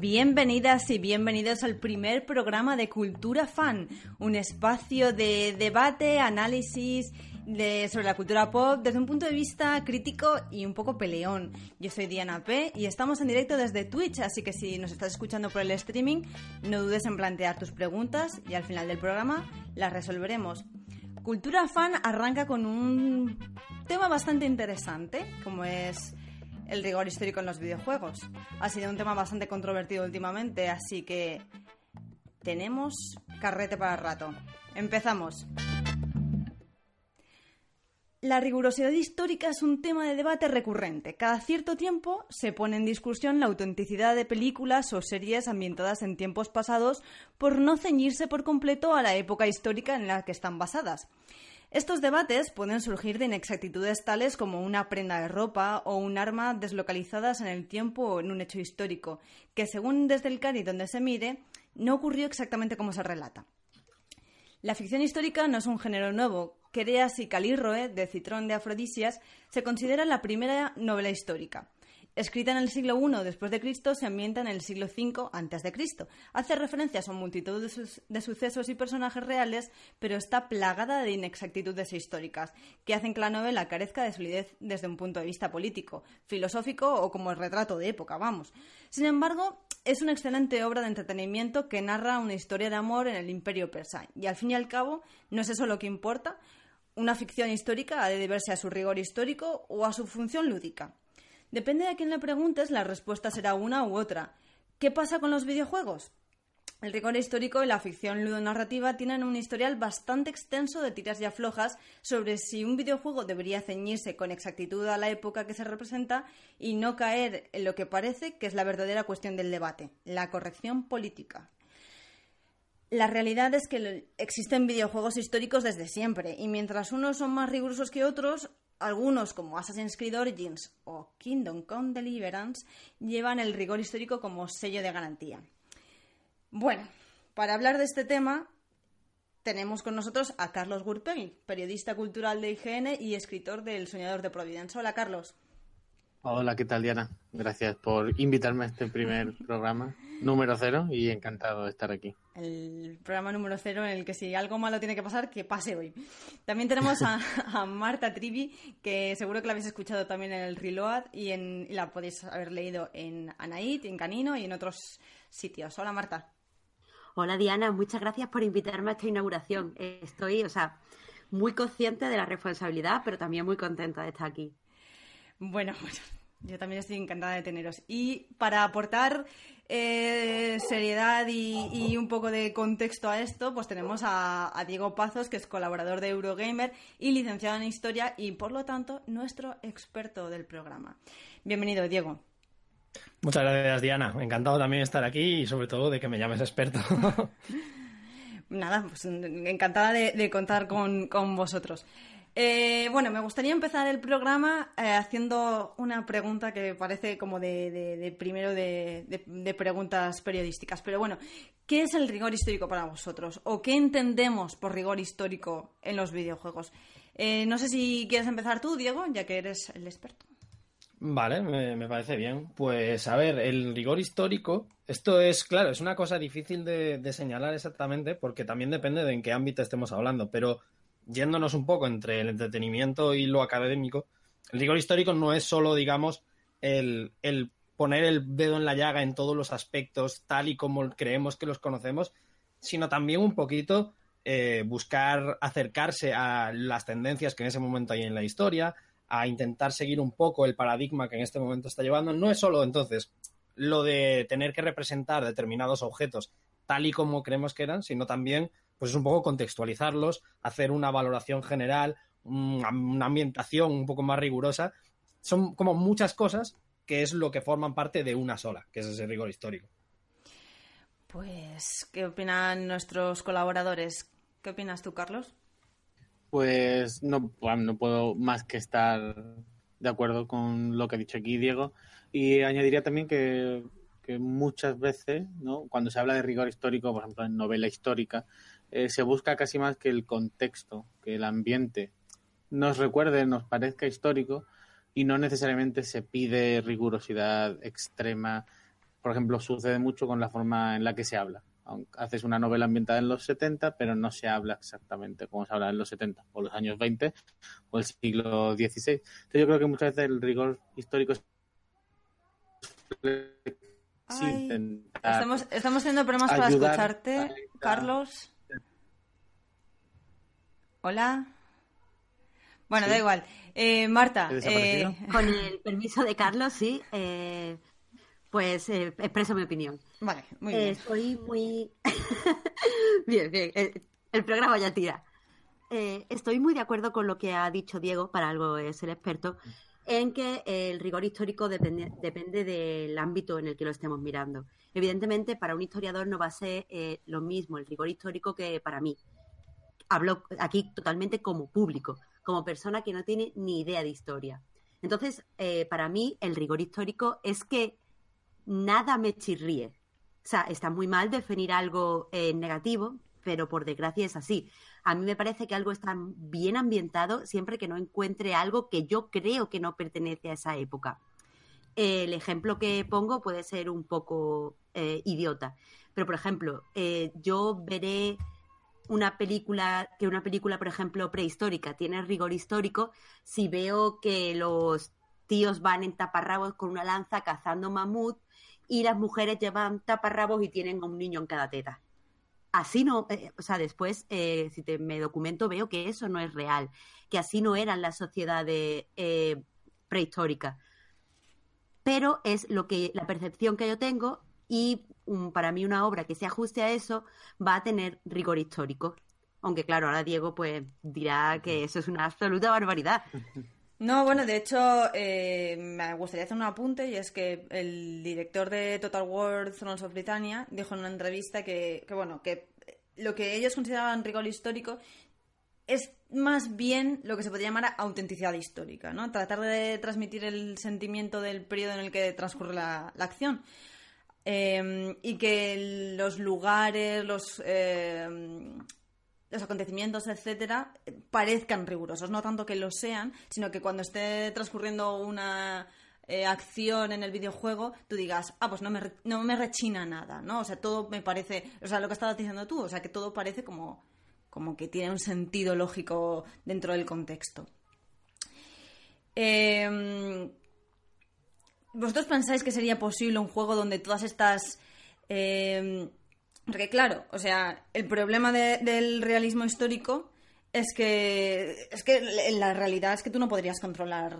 Bienvenidas y bienvenidos al primer programa de Cultura Fan, un espacio de debate, análisis sobre la cultura pop desde un punto de vista crítico y un poco peleón. Yo soy Diana P y estamos en directo desde Twitch, así que si nos estás escuchando por el streaming, no dudes en plantear tus preguntas y al final del programa las resolveremos. Cultura Fan arranca con un tema bastante interesante, como es el rigor histórico en los videojuegos. Ha sido un tema bastante controvertido últimamente, así que tenemos carrete para rato. Empezamos. La rigurosidad histórica es un tema de debate recurrente. Cada cierto tiempo se pone en discusión la autenticidad de películas o series ambientadas en tiempos pasados por no ceñirse por completo a la época histórica en la que están basadas. Estos debates pueden surgir de inexactitudes tales como una prenda de ropa o un arma deslocalizadas en el tiempo o en un hecho histórico, que según desde el Cádiz donde se mire, no ocurrió exactamente como se relata. La ficción histórica no es un género nuevo. Quereas y Calirroe, de Citrón de Afrodisias, se considera la primera novela histórica. Escrita en el siglo I después de Cristo, se ambienta en el siglo V antes de Cristo. Hace referencias a multitud de, sucesos y personajes reales, pero está plagada de inexactitudes históricas, que hacen que la novela carezca de solidez desde un punto de vista político, filosófico o como el retrato de época, vamos. Sin embargo, es una excelente obra de entretenimiento que narra una historia de amor en el imperio persa, y al fin y al cabo, no es eso lo que importa, una ficción histórica ha de deberse a su rigor histórico o a su función lúdica. Depende de quién le preguntes, la respuesta será una u otra. ¿Qué pasa con los videojuegos? El rigor histórico y la ficción ludonarrativa tienen un historial bastante extenso de tiras y aflojas sobre si un videojuego debería ceñirse con exactitud a la época que se representa y no caer en lo que parece que es la verdadera cuestión del debate, la corrección política. La realidad es que existen videojuegos históricos desde siempre y mientras unos son más rigurosos que otros, algunos, como Assassin's Creed Origins o Kingdom Come Deliverance, llevan el rigor histórico como sello de garantía. Bueno, para hablar de este tema, tenemos con nosotros a Carlos Gurpegui, periodista cultural de IGN y escritor de El Soñador de Providence. Hola, Carlos. Hola, ¿qué tal, Diana? Gracias por invitarme a este primer programa, número cero, y encantado de estar aquí. El programa número cero en el que si algo malo tiene que pasar, que pase hoy. También tenemos a, Marta Trivi, que seguro que la habéis escuchado también en el Reload y, en, la podéis haber leído en Anaid, en Canino y en otros sitios. Hola, Marta. Hola, Diana. Muchas gracias por invitarme a esta inauguración. Estoy, o sea, muy consciente de la responsabilidad, pero también muy contenta de estar aquí. Bueno, bueno, yo también estoy encantada de teneros. Y para aportar eh, seriedad y, un poco de contexto a esto, pues tenemos a, Diego Pazos, que es colaborador de Eurogamer y licenciado en Historia y, por lo tanto, nuestro experto del programa. Bienvenido, Diego. Muchas gracias, Diana. Encantado también de estar aquí y, sobre todo, de que me llames experto. Nada, pues encantada de, contar con, con vosotros. Eh, bueno, me gustaría empezar el programa eh, haciendo una pregunta que parece como de, primero de, preguntas periodísticas. Pero bueno, ¿qué es el rigor histórico para vosotros? ¿O qué entendemos por rigor histórico en los videojuegos? Eh, no sé si quieres empezar tú, Diego, ya que eres el experto. Vale, me, me, parece bien. Pues a ver, el rigor histórico, esto es, claro, es una cosa difícil de, señalar exactamente porque también depende de en qué ámbito estemos hablando, pero yéndonos un poco entre el entretenimiento y lo académico, el rigor histórico no es solo, digamos, el, poner el dedo en la llaga en todos los aspectos tal y como creemos que los conocemos, sino también un poquito eh, buscar acercarse a las tendencias que en ese momento hay en la historia, a intentar seguir un poco el paradigma que en este momento está llevando. No es solo entonces lo de tener que representar determinados objetos tal y como creemos que eran, sino también pues es un poco contextualizarlos, hacer una valoración general, una ambientación un poco más rigurosa. Son como muchas cosas que es lo que forman parte de una sola, que es ese rigor histórico. Pues, ¿qué opinan nuestros colaboradores? ¿Qué opinas tú, Carlos? Pues no, no puedo más que estar de acuerdo con lo que ha dicho aquí Diego. Y añadiría también que, que muchas veces, ¿no? cuando se habla de rigor histórico, por ejemplo, en novela histórica, eh, se busca casi más que el contexto, que el ambiente nos recuerde, nos parezca histórico y no necesariamente se pide rigurosidad extrema por ejemplo, sucede mucho con la forma en la que se habla. Haces una novela ambientada en los 70, pero no se habla exactamente como se habla en los 70 o los años 20 o el siglo XVI. Entonces yo creo que muchas veces el rigor histórico es estamos, estamos teniendo problemas para escucharte, Carlos. Hola. Bueno, da igual. Eh, Marta. Eh... Con el permiso de Carlos, sí. Eh, pues eh, expreso mi opinión. Vale, muy bien. Estoy muy. bien, bien. el programa ya tira. estoy muy de acuerdo con lo que ha dicho Diego, para algo es el experto, en que el rigor histórico depende, depende del ámbito en el que lo estemos mirando. Evidentemente, para un historiador no va a ser lo mismo el rigor histórico que para mí. Hablo aquí totalmente como público como persona que no tiene ni idea de historia. Entonces, eh, para mí, el rigor histórico es que nada me chirríe. O sea, está muy mal definir algo eh, negativo, pero por desgracia es así. A mí me parece que algo está bien ambientado siempre que no encuentre algo que yo creo que no pertenece a esa época. el ejemplo que pongo puede ser un poco eh, idiota, pero por ejemplo, yo veré una película, que una película, por ejemplo, prehistórica tiene rigor histórico, si veo que los tíos van en taparrabos con una lanza cazando mamut y las mujeres llevan taparrabos y tienen a un niño en cada teta. Así no, eh, o sea, después, eh, si me documento, veo que eso no es real, que así no eran las sociedades eh, prehistóricas. Pero es lo que, la percepción que yo tengo y para mí una obra que se ajuste a eso va a tener rigor histórico. Aunque claro, ahora Diego pues dirá que eso es una absoluta barbaridad. No, bueno, de hecho, eh, me gustaría hacer un apunte y es que el director de Total War Thrones of Britannia dijo en una entrevista que, que, bueno, que lo que ellos consideraban rigor histórico es más bien lo que se podría llamar autenticidad histórica, ¿no? Tratar de transmitir el sentimiento del periodo en el que transcurre la acción. Em, y que los lugares, los, em, los acontecimientos, etcétera, parezcan rigurosos. No tanto que lo sean, sino que cuando esté transcurriendo una eh, acción en el videojuego, tú digas, ah, pues no me, no me rechina nada, ¿no? O sea, todo me parece, o sea, lo que estabas diciendo tú, o sea, que todo parece como, como que tiene un sentido lógico dentro del contexto. Eh, ¿Vosotros pensáis que sería posible un juego donde todas estas... Eh, porque claro, o sea, el problema del realismo histórico es que, es que la realidad es que tú no podrías controlar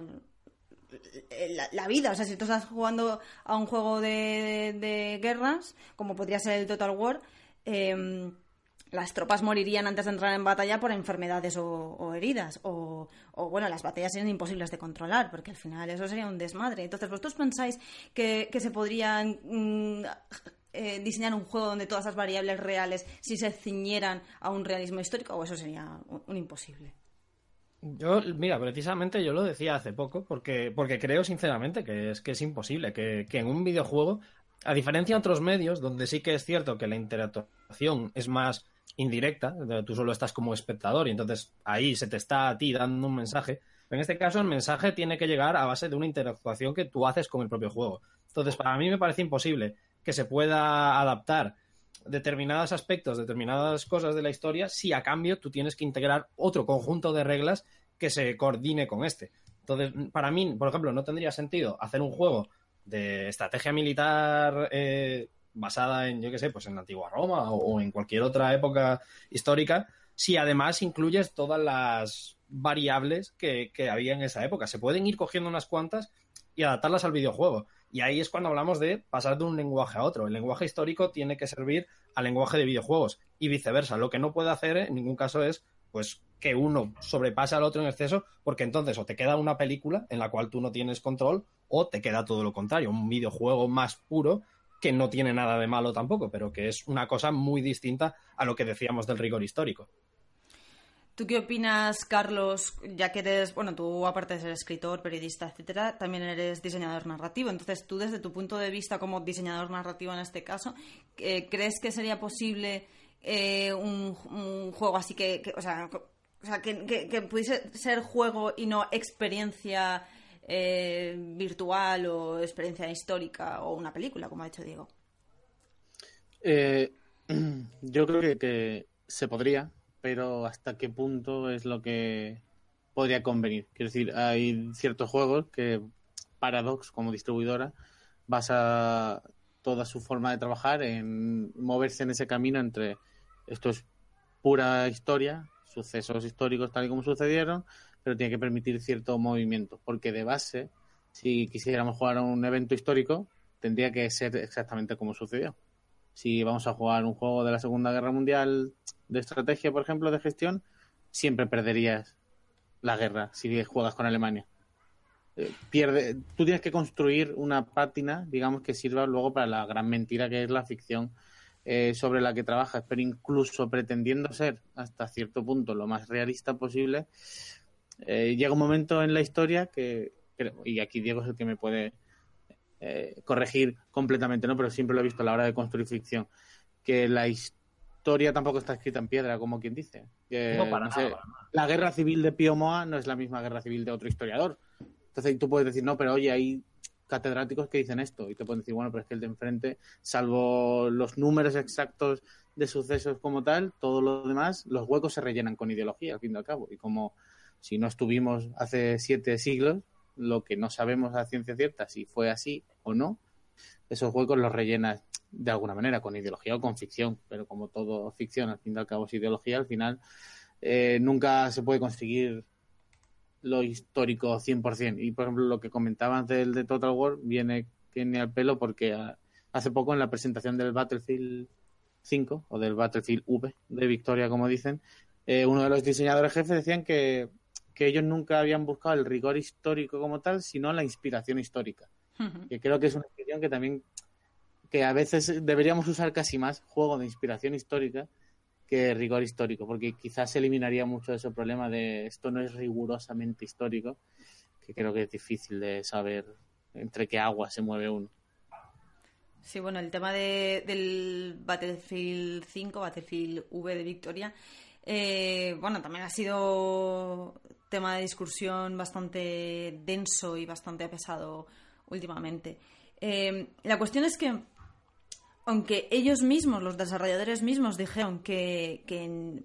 la, vida. O sea, si tú estás jugando a un juego de, guerras, como podría ser el Total War, eh, las tropas morirían antes de entrar en batalla por enfermedades o, heridas. O, bueno, las batallas serían imposibles de controlar, porque al final eso sería un desmadre. Entonces, ¿vosotros pensáis que, se podrían mm, eh, diseñar un juego donde todas esas variables reales si se ciñeran a un realismo histórico? ¿O eso sería un, imposible? Yo, mira, precisamente yo lo decía hace poco, porque, porque creo sinceramente que es, que es imposible, que, que en un videojuego, a diferencia de otros medios, donde sí que es cierto que la interactuación es más indirecta, tú solo estás como espectador y entonces ahí se te está a ti dando un mensaje. en este caso el mensaje tiene que llegar a base de una interactuación que tú haces con el propio juego. Entonces, para mí me parece imposible que se pueda adaptar determinados aspectos, determinadas cosas de la historia, si a cambio tú tienes que integrar otro conjunto de reglas que se coordine con este. Entonces, para mí, por ejemplo, no tendría sentido hacer un juego de estrategia militar eh, basada en, yo qué sé, pues en la antigua Roma o, en cualquier otra época histórica, si además incluyes todas las variables que, que, había en esa época. Se pueden ir cogiendo unas cuantas y adaptarlas al videojuego. Y ahí es cuando hablamos de pasar de un lenguaje a otro. El lenguaje histórico tiene que servir al lenguaje de videojuegos y viceversa. Lo que no puede hacer en ningún caso es pues que uno sobrepase al otro en exceso, porque entonces o te queda una película en la cual tú no tienes control o te queda todo lo contrario, un videojuego más puro que no tiene nada de malo tampoco, pero que es una cosa muy distinta a lo que decíamos del rigor histórico. ¿Tú qué opinas, Carlos? Ya que eres, bueno, tú aparte de ser escritor, periodista, etcétera, también eres diseñador narrativo. Entonces, tú desde tu punto de vista como diseñador narrativo en este caso, eh, ¿crees que sería posible eh, un, juego así que, o sea, que, que, pudiese ser juego y no experiencia eh, virtual o experiencia histórica o una película, como ha dicho Diego? Eh, yo creo que, se podría, pero hasta qué punto es lo que podría convenir. Quiero decir, hay ciertos juegos que Paradox como distribuidora basa toda su forma de trabajar en moverse en ese camino entre esto es pura historia, sucesos históricos tal y como sucedieron, pero tiene que permitir cierto movimiento, porque de base, si quisiéramos jugar a un evento histórico, tendría que ser exactamente como sucedió. Si vamos a jugar un juego de la Segunda Guerra Mundial de estrategia, por ejemplo, de gestión, siempre perderías la guerra si juegas con Alemania. Eh, pierde, tú tienes que construir una pátina, digamos, que sirva luego para la gran mentira que es la ficción eh, sobre la que trabajas, pero incluso pretendiendo ser hasta cierto punto lo más realista posible, eh, llega un momento en la historia que, y aquí Diego es el que me puede eh, corregir completamente, ¿no? Pero siempre lo he visto a la hora de construir ficción, que la historia tampoco está escrita en piedra, como quien dice. la guerra civil de Pío Moa no es la misma guerra civil de otro historiador. Entonces tú puedes decir, no, pero oye, hay catedráticos que dicen esto y te pueden decir, bueno, pero es que el de enfrente, salvo los números exactos de sucesos como tal, todo lo demás, los huecos se rellenan con ideología, al fin y al cabo. Y como si no estuvimos hace siete siglos, lo que no sabemos a ciencia cierta si fue así o no, esos huecos los rellenas de alguna manera, con ideología o con ficción, pero como todo ficción, al fin y al cabo es ideología, al final eh, nunca se puede conseguir lo histórico 100%. Y por ejemplo, lo que comentaban del de Total War viene, viene al pelo porque ah, hace poco en la presentación del Battlefield 5 o del Battlefield V de Victoria, como dicen, eh, uno de los diseñadores jefes decían que que ellos nunca habían buscado el rigor histórico como tal, sino la inspiración histórica. Que creo que es una expresión que también que a veces deberíamos usar casi más juego de inspiración histórica que rigor histórico, porque quizás se eliminaría mucho de ese problema de esto no es rigurosamente histórico, que creo que es difícil de saber entre qué agua se mueve uno. Sí, bueno, el tema de, del Battlefield 5, Battlefield V de Victoria, eh, bueno, también ha sido tema de discusión bastante denso y bastante pesado últimamente. Eh, la cuestión es que, aunque ellos mismos, los desarrolladores mismos, dijeron que,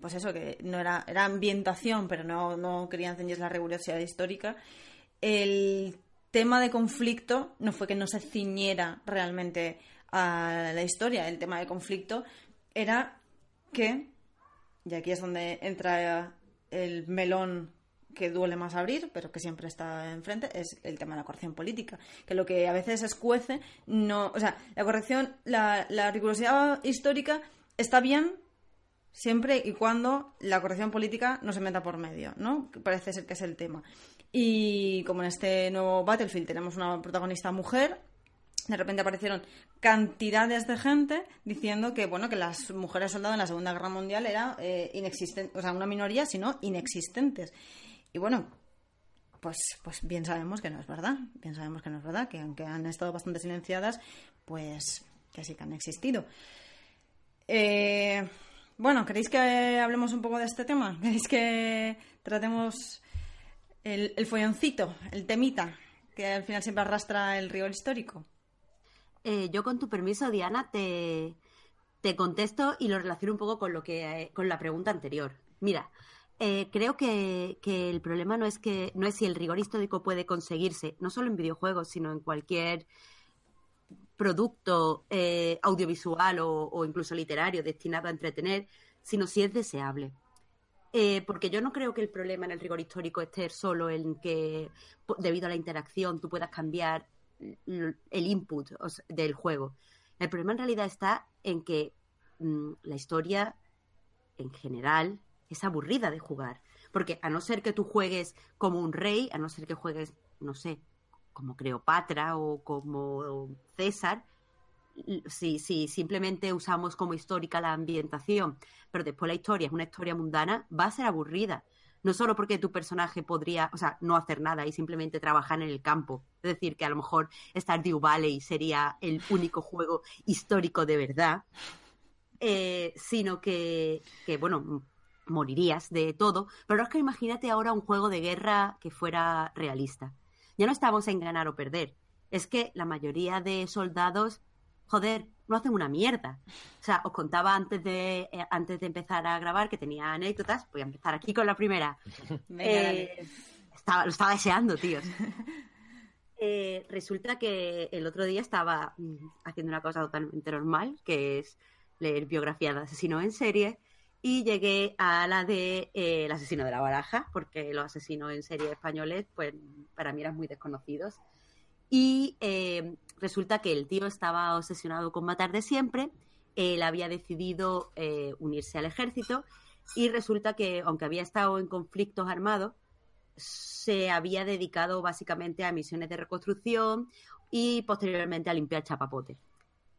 pues eso, que no era, era ambientación, pero no, no querían enseñar la rigurosidad histórica, el tema de conflicto no fue que no se ciñera realmente a la historia. El tema de conflicto era que, y aquí es donde entra el melón que duele más abrir, pero que siempre está enfrente, es el tema de la corrección política. Que lo que a veces escuece, no. O sea, la corrección, la, la rigurosidad histórica está bien siempre y cuando la corrección política no se meta por medio, ¿no? Parece ser que es el tema. Y como en este nuevo Battlefield tenemos una protagonista mujer, de repente aparecieron cantidades de gente diciendo que bueno que las mujeres soldadas en la Segunda Guerra Mundial eran eh, o sea, una minoría, sino inexistentes. Y bueno, pues, pues bien sabemos que no es verdad. Bien sabemos que no es verdad, que aunque han estado bastante silenciadas, pues que sí que han existido. Eh, bueno, ¿queréis que hablemos un poco de este tema? ¿Queréis que tratemos el, el folloncito, el temita, que al final siempre arrastra el rigor histórico? Eh, yo, con tu permiso, Diana, te, te contesto y lo relaciono un poco con, lo que, eh, con la pregunta anterior. Mira, eh, creo que, el problema no es que no es si el rigor histórico puede conseguirse, no solo en videojuegos, sino en cualquier producto eh, audiovisual o, incluso literario destinado a entretener, sino si es deseable. Eh, porque yo no creo que el problema en el rigor histórico esté solo en que, debido a la interacción, tú puedas cambiar el input del juego. El problema en realidad está en que mm, la historia, en general, es aburrida de jugar. Porque a no ser que tú juegues como un rey, a no ser que juegues, no sé, como Cleopatra o como César, si, si simplemente usamos como histórica la ambientación, pero después la historia es una historia mundana, va a ser aburrida. No solo porque tu personaje podría, o sea, no hacer nada y simplemente trabajar en el campo. Es decir, que a lo mejor Stardew Valley sería el único juego histórico de verdad. Eh, sino que, que, bueno, morirías de todo, pero es que imagínate ahora un juego de guerra que fuera realista. ya no estamos en ganar o perder. Es que la mayoría de soldados, joder, no hacen una mierda. O sea, os contaba antes de, eh, antes de empezar a grabar que tenía anécdotas. Voy a empezar aquí con la primera. Eh, estaba, lo estaba deseando, tíos. Eh, resulta que el otro día estaba mm, haciendo una cosa totalmente normal, que es leer biografía de asesinos en serie, y llegué a la de El asesino de la baraja, porque los asesinos en serie españoles, pues para mí eran muy desconocidos. Y resulta que el tío estaba obsesionado con matar de siempre, él había decidido eh, unirse al ejército y resulta que, aunque había estado en conflictos armados, se había dedicado básicamente a misiones de reconstrucción y posteriormente a limpiar chapapote.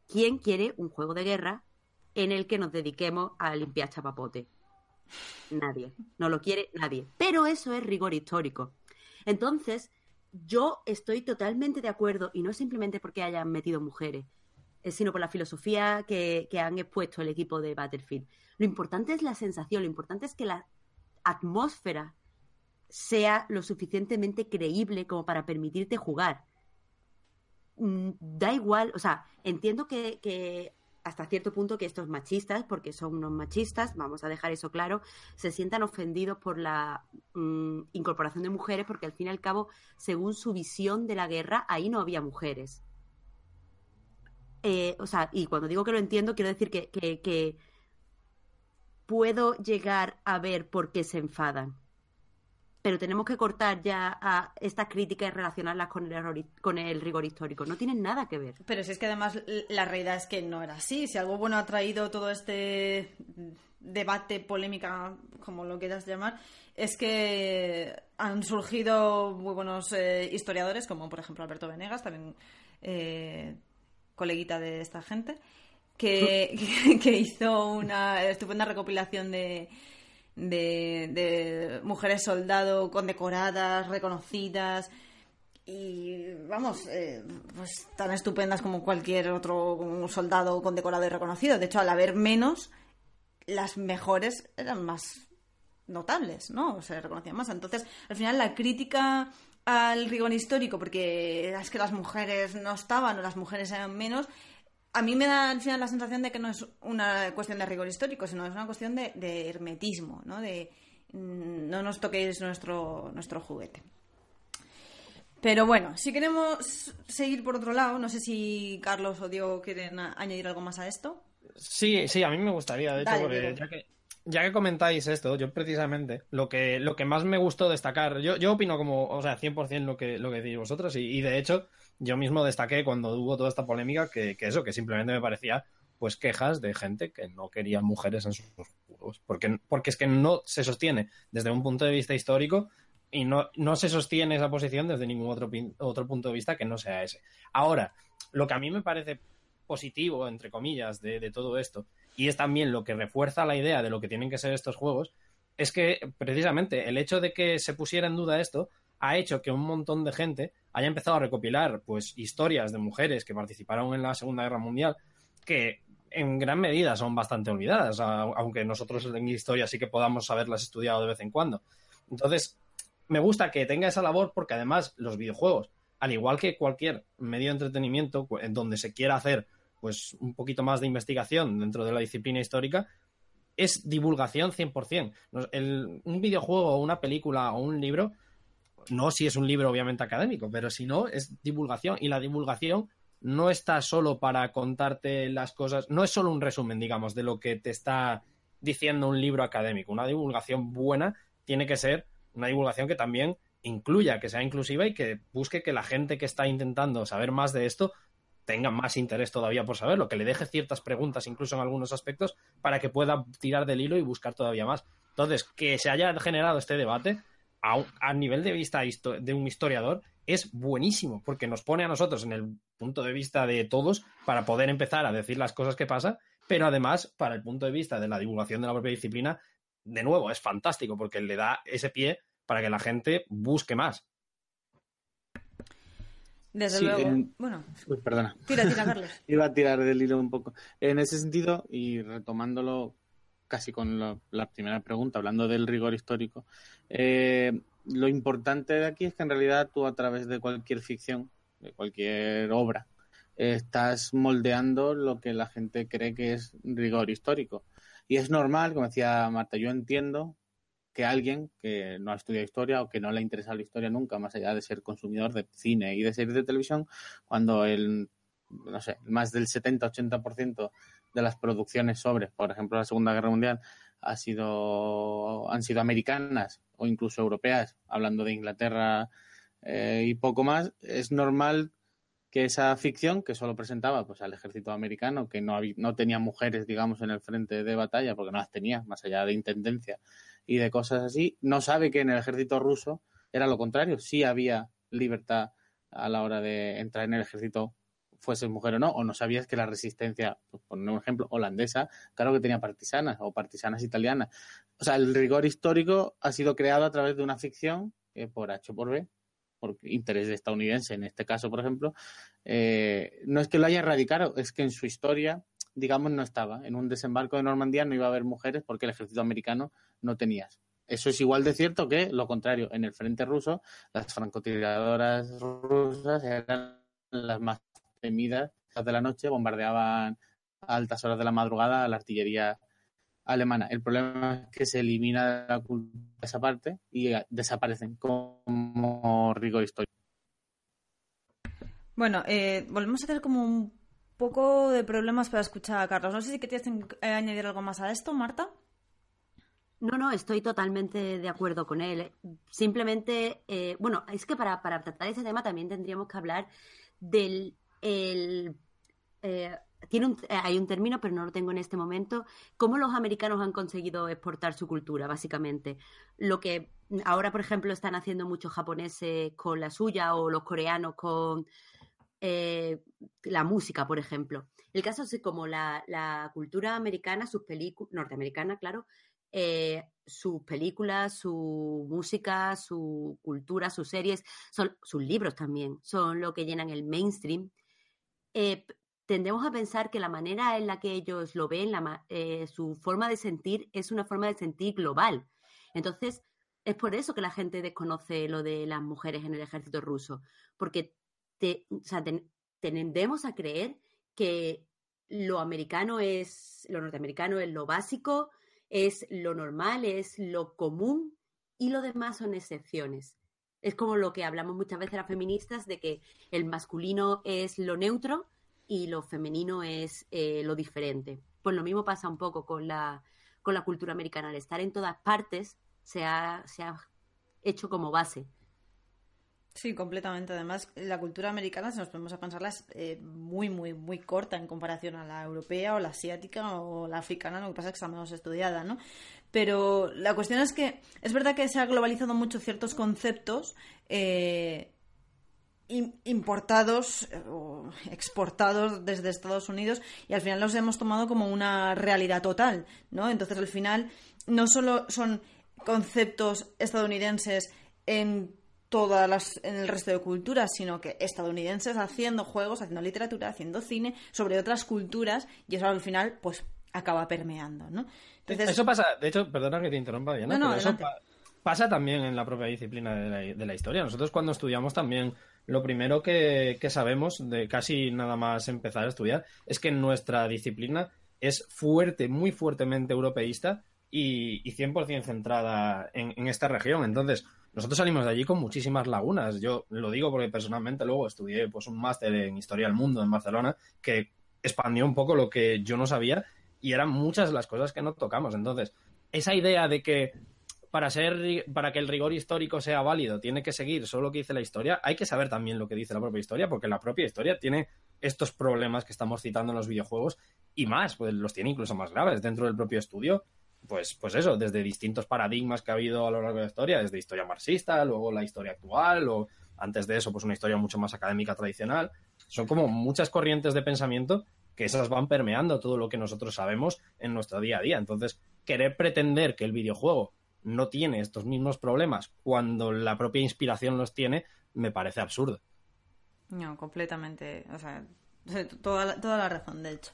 ¿Quién quiere un juego de guerra en el que nos dediquemos a limpiar chapapote? Nadie. No lo quiere nadie. Pero eso es rigor histórico. Entonces, yo estoy totalmente de acuerdo, y no simplemente porque hayan metido mujeres, sino por la filosofía que, han expuesto el equipo de Battlefield. Lo importante es la sensación, lo importante es que la atmósfera sea lo suficientemente creíble como para permitirte jugar. Mm, da igual, o sea, entiendo que, que hasta cierto punto que estos machistas, porque son unos machistas, vamos a dejar eso claro, se sientan ofendidos por la mm, incorporación de mujeres, porque al fin y al cabo, según su visión de la guerra, ahí no había mujeres. Eh, o sea, y cuando digo que lo entiendo, quiero decir que, que puedo llegar a ver por qué se enfadan pero tenemos que cortar ya a estas críticas y relacionarlas con el, con el rigor histórico. No tienen nada que ver. Pero si es que además la realidad es que no era así. Si algo bueno ha traído todo este debate, polémica, como lo quieras llamar, es que han surgido muy buenos eh, historiadores, como por ejemplo Alberto Venegas, también eh, coleguita de esta gente, que, que hizo una estupenda recopilación de de, mujeres soldado condecoradas, reconocidas y vamos, eh, pues tan estupendas como cualquier otro soldado condecorado y reconocido. De hecho, al haber menos, las mejores eran más notables, ¿no? Se reconocían más. Entonces, al final, la crítica al rigor histórico, porque es que las mujeres no estaban o las mujeres eran menos, a mí me da al final la sensación de que no es una cuestión de rigor histórico, sino es una cuestión de, hermetismo, ¿no? De mm, no nos toquéis nuestro, nuestro juguete. Pero bueno, si queremos seguir por otro lado, no sé si Carlos o Diego quieren añadir algo más a esto. Sí, sí, a mí me gustaría, de hecho, porque ya que, ya que comentáis esto, yo precisamente, lo que, lo que más me gustó destacar, yo, yo opino como, o sea, 100% lo que, lo que decís vosotros, y de hecho, yo mismo destaqué cuando hubo toda esta polémica que, eso, que simplemente me parecía pues quejas de gente que no quería mujeres en sus juegos. Porque, porque es que no se sostiene desde un punto de vista histórico y no, no se sostiene esa posición desde ningún otro, otro punto de vista que no sea ese. Ahora, lo que a mí me parece positivo, entre comillas, de, de todo esto, y es también lo que refuerza la idea de lo que tienen que ser estos juegos, es que precisamente el hecho de que se pusiera en duda esto ha hecho que un montón de gente haya empezado a recopilar pues historias de mujeres que participaron en la Segunda Guerra Mundial que en gran medida son bastante olvidadas, aunque nosotros en historia sí que podamos haberlas estudiado de vez en cuando. Entonces, me gusta que tenga esa labor porque además los videojuegos, al igual que cualquier medio de entretenimiento en donde se quiera hacer pues un poquito más de investigación dentro de la disciplina histórica, es divulgación 100%. un videojuego o una película o un libro no si es un libro obviamente académico, pero si no, es divulgación. Y la divulgación no está solo para contarte las cosas, no es solo un resumen, digamos, de lo que te está diciendo un libro académico. Una divulgación buena tiene que ser una divulgación que también incluya, que sea inclusiva y que busque que la gente que está intentando saber más de esto tenga más interés todavía por saberlo, que le deje ciertas preguntas incluso en algunos aspectos para que pueda tirar del hilo y buscar todavía más. Entonces, que se haya generado este debate a, nivel de vista de un historiador es buenísimo, porque nos pone a nosotros en el punto de vista de todos para poder empezar a decir las cosas que pasan, pero además, para el punto de vista de la divulgación de la propia disciplina, de nuevo, es fantástico, porque le da ese pie para que la gente busque más. Desde luego. Bueno, perdona. Tira, tira, Carlos. Iba a tirar del hilo un poco. En ese sentido, y retomándolo casi con la, primera pregunta, hablando del rigor histórico, eh, lo importante de aquí es que en realidad tú a través de cualquier ficción, de cualquier obra, estás moldeando lo que la gente cree que es rigor histórico. Y es normal, como decía Marta, yo entiendo que alguien que no ha estudiado historia o que no le ha interesado la historia nunca, más allá de ser consumidor de cine y de series de televisión, cuando el, no sé, más del 70-80% de las producciones sobre, por ejemplo, la Segunda Guerra Mundial, ha sido, han sido americanas o incluso europeas, hablando de Inglaterra eh, y poco más, es normal que esa ficción que solo presentaba pues al ejército americano, que no, no tenía mujeres, digamos, en el frente de batalla, porque no las tenía, más allá de intendencia y de cosas así, no sabe que en el ejército ruso era lo contrario, sí había libertad a la hora de entrar en el ejército fuese mujer o no, o no sabías que la resistencia, pues, por un ejemplo, holandesa, claro que tenía partisanas o partisanas italianas. O sea, el rigor histórico ha sido creado a través de una ficción que por H por B, por interés estadounidense en este caso, por ejemplo, eh, no es que lo haya erradicado, es que en su historia, digamos, no estaba. En un desembarco de Normandía no iba a haber mujeres porque el ejército americano no tenía. Eso es igual de cierto que lo contrario. En el frente ruso, las francotiradoras rusas eran las más temidas de la noche, bombardeaban a altas horas de la madrugada a la artillería alemana. El problema es que se elimina la esa parte y desaparecen como rigor histórico. Bueno, eh, volvemos a tener como un poco de problemas para escuchar a Carlos. No sé si quieres añadir algo más a esto, Marta. No, no, estoy totalmente de acuerdo con él. Simplemente, eh, bueno, es que para, para tratar ese tema también tendríamos que hablar del el, eh, tiene un, eh, hay un término, pero no lo tengo en este momento, cómo los americanos han conseguido exportar su cultura, básicamente. Lo que ahora, por ejemplo, están haciendo muchos japoneses con la suya o los coreanos con eh, la música, por ejemplo. El caso es como la, cultura americana, sus películas, norteamericana, claro, sus películas, su música, su cultura, sus series, son, sus libros también, son lo que llenan el mainstream eh, tendemos a pensar que la manera en la que ellos lo ven, eh, su forma de sentir, es una forma de sentir global. Entonces, es por eso que la gente desconoce lo de las mujeres en el ejército ruso, porque tendemos a creer que lo americano es, lo norteamericano es lo básico, es lo normal, es lo común y lo demás son excepciones. Es como lo que hablamos muchas veces las feministas de que el masculino es lo neutro y lo femenino es eh, lo diferente. Pues lo mismo pasa un poco con la, con la cultura americana. Al estar en todas partes se ha, se ha hecho como base. Sí, completamente. Además, la cultura americana, si nos ponemos a pensarla, es eh, muy, muy, muy corta en comparación a la europea o la asiática o la africana, lo que pasa es que está menos estudiada, ¿no? Pero la cuestión es que es verdad que se ha globalizado mucho ciertos conceptos eh, importados o exportados desde Estados Unidos y al final los hemos tomado como una realidad total, ¿no? Entonces, al final, no solo son conceptos estadounidenses en todas las, en el resto de culturas, sino que estadounidenses haciendo juegos, haciendo literatura, haciendo cine sobre otras culturas y eso al final pues acaba permeando, ¿no? Entonces... Eso pasa, de hecho, perdona que te interrumpa, Diana, no, eso pasa también en la propia disciplina de la, historia. Nosotros cuando estudiamos también lo primero que, que sabemos de casi nada más empezar a estudiar es que nuestra disciplina es fuerte, muy fuertemente europeísta y, y 100% centrada en, en, esta región. Entonces, nosotros salimos de allí con muchísimas lagunas. Yo lo digo porque personalmente luego estudié pues un máster en Historia del Mundo en Barcelona que expandió un poco lo que yo no sabía y eran muchas las cosas que no tocamos. Entonces, esa idea de que para ser para que el rigor histórico sea válido tiene que seguir solo lo que dice la historia, hay que saber también lo que dice la propia historia, porque la propia historia tiene estos problemas que estamos citando en los videojuegos y más, pues los tiene incluso más graves dentro del propio estudio pues, pues eso, desde distintos paradigmas que ha habido a lo largo de la historia, desde historia marxista, luego la historia actual, o antes de eso, pues una historia mucho más académica tradicional. Son como muchas corrientes de pensamiento que esas van permeando todo lo que nosotros sabemos en nuestro día a día. Entonces, querer pretender que el videojuego no tiene estos mismos problemas cuando la propia inspiración los tiene, me parece absurdo. No, completamente. O sea, toda toda la razón, de hecho.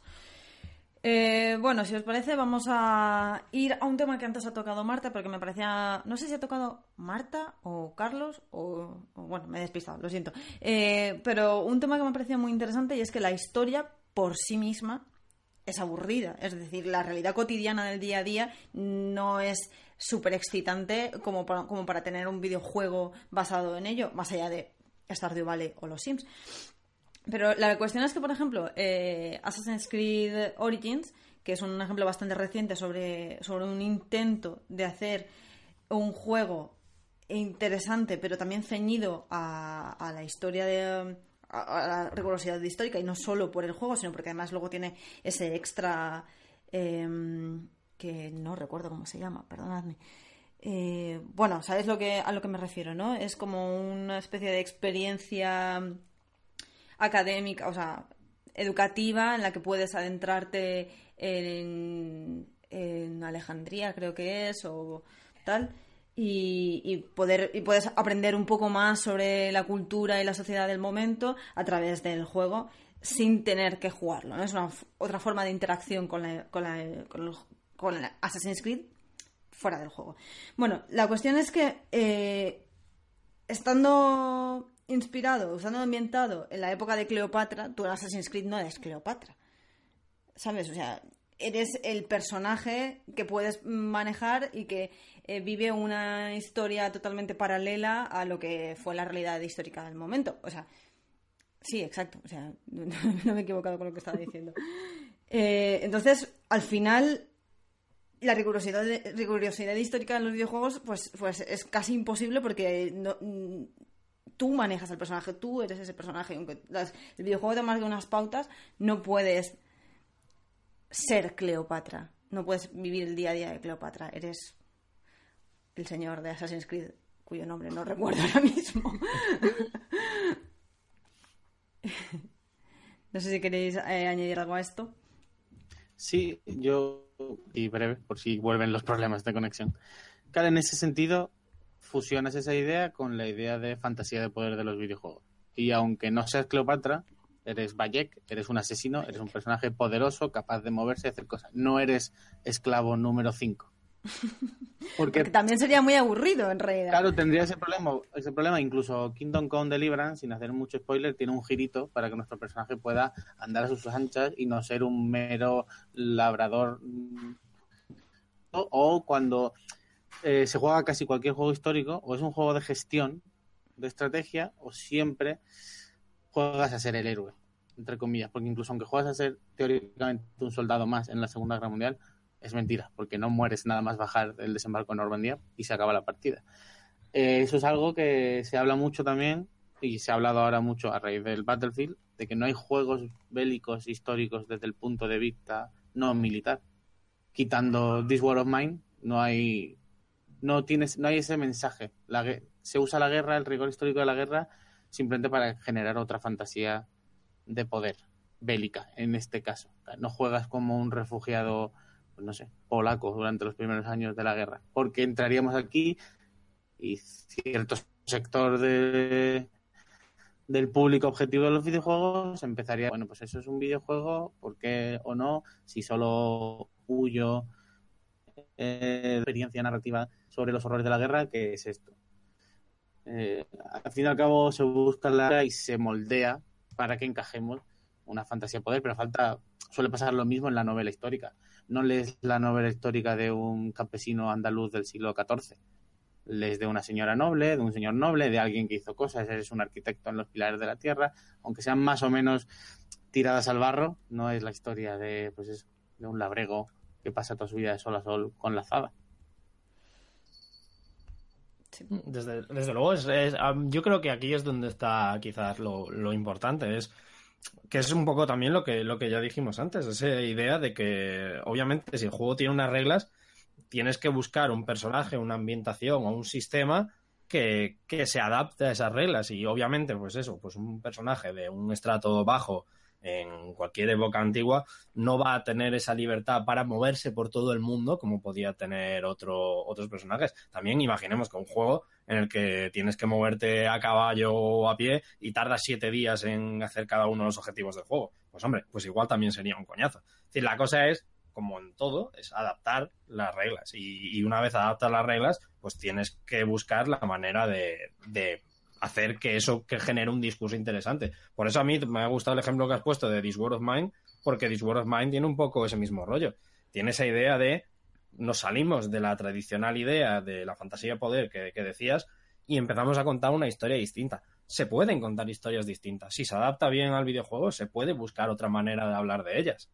Eh, bueno, si os parece, vamos a ir a un tema que antes ha tocado Marta, porque me parecía. No sé si ha tocado Marta o Carlos, o. bueno, me he despistado, lo siento. Eh, pero un tema que me parecía muy interesante y es que la historia por sí misma es aburrida. Es decir, la realidad cotidiana del día a día no es súper excitante como para, como para tener un videojuego basado en ello, más allá de Stardew Valley o los Sims. Pero la cuestión es que, por ejemplo, eh, Assassin's Creed Origins, que es un ejemplo bastante reciente sobre, sobre un intento de hacer un juego interesante, pero también ceñido a, a la historia de. A, a la rigurosidad histórica, y no solo por el juego, sino porque además luego tiene ese extra. em, que no recuerdo cómo se llama, perdonadme. Eh, bueno, ¿sabes lo que, a lo que me refiero, no? Es como una especie de experiencia académica, o sea, educativa, en la que puedes adentrarte en, en Alejandría, creo que es, o tal, y, y poder y puedes aprender un poco más sobre la cultura y la sociedad del momento a través del juego sin tener que jugarlo. ¿no? Es una otra forma de interacción con, la, con, la- con Assassin's Creed fuera del juego. Bueno, la cuestión es que eh, estando inspirado, estando ambientado en la época de Cleopatra, tú en Assassin's Creed no eres Cleopatra. ¿Sabes? O sea, eres el personaje que puedes manejar y que eh, vive una historia totalmente paralela a lo que fue la realidad histórica del momento. O sea, sí, exacto. O sea, no, no me he equivocado con lo que estaba diciendo. Eh, entonces, al final, la rigurosidad, rigurosidad histórica en los videojuegos pues, pues es casi imposible porque no- tú manejas al personaje, tú eres ese personaje. El videojuego te marque unas pautas, no puedes ser Cleopatra. No puedes vivir el día a día de Cleopatra. Eres el señor de Assassin's Creed, cuyo nombre no recuerdo ahora mismo. no sé si queréis eh, añadir algo a esto. Sí, yo, y breve, por si vuelven los problemas de conexión. Claro, en ese sentido, fusionas esa idea con la idea de fantasía de poder de los videojuegos. Y aunque no seas Cleopatra, eres Bayek, eres un asesino, eres un personaje poderoso, capaz de moverse y hacer cosas. No eres esclavo número 5. Porque, Porque también sería muy aburrido, en realidad. claro, tendría ese problema, ese problema. Incluso Kingdom Come Deliverance, sin hacer mucho spoiler, tiene un girito para que nuestro personaje pueda andar a sus anchas y no ser un mero labrador. o cuando eh, se juega casi cualquier juego histórico, o es un juego de gestión, de estrategia, o siempre juegas a ser el héroe, entre comillas. Porque incluso aunque juegas a ser teóricamente un soldado más en la Segunda Guerra Mundial, es mentira, porque no mueres nada más bajar el desembarco en Normandía y se acaba la partida. Eh, eso es algo que se habla mucho también, y se ha hablado ahora mucho a raíz del Battlefield, de que no hay juegos bélicos históricos desde el punto de vista no militar. Quitando This War of Mine, no hay no tienes no hay ese mensaje. La se usa la guerra, el rigor histórico de la guerra, simplemente para generar otra fantasía de poder bélica, en este caso. No juegas como un refugiado, pues no sé, polaco durante los primeros años de la guerra, porque entraríamos aquí y cierto sector de, del público objetivo de los videojuegos empezaría, bueno, pues eso es un videojuego, ¿por qué o no? Si solo huyo eh, experiencia narrativa sobre los horrores de la guerra, ¿qué es esto? Eh, al fin y al cabo se busca la y se moldea para que encajemos una fantasía de poder, pero falta, suele pasar lo mismo en la novela histórica. No lees la novela histórica de un campesino andaluz del siglo XIV, lees de una señora noble, de un señor noble, de alguien que hizo cosas, eres un arquitecto en los pilares de la tierra, aunque sean más o menos tiradas al barro, no es la historia de, pues eso, de un labrego que pasa toda su vida de sol a sol con la azada. Desde, desde luego, es, es- yo creo que aquí es donde está quizás lo, lo importante, es que es un poco también lo que, lo que ya dijimos antes, esa idea de que obviamente si el juego tiene unas reglas, tienes que buscar un personaje, una ambientación o un sistema que, que se adapte a esas reglas y obviamente pues eso, pues un personaje de un estrato bajo en cualquier época antigua, no va a tener esa libertad para moverse por todo el mundo como podía tener otro, otros personajes. También imaginemos que un juego en el que tienes que moverte a caballo o a pie y tardas siete días en hacer cada uno de los objetivos del juego. Pues hombre, pues igual también sería un coñazo. Es decir, la cosa es, como en todo, es adaptar las reglas. Y, una vez adaptas las reglas, pues tienes que buscar la manera de, de hacer que eso que genere un discurso interesante. Por eso a mí me ha gustado el ejemplo que has puesto de This World of Mine, porque This World of Mine tiene un poco ese mismo rollo. Tiene esa idea de nos salimos de la tradicional idea de la fantasía de poder que, decías y empezamos a contar una historia distinta. Se pueden contar historias distintas. Si se adapta bien al videojuego, se puede buscar otra manera de hablar de ellas.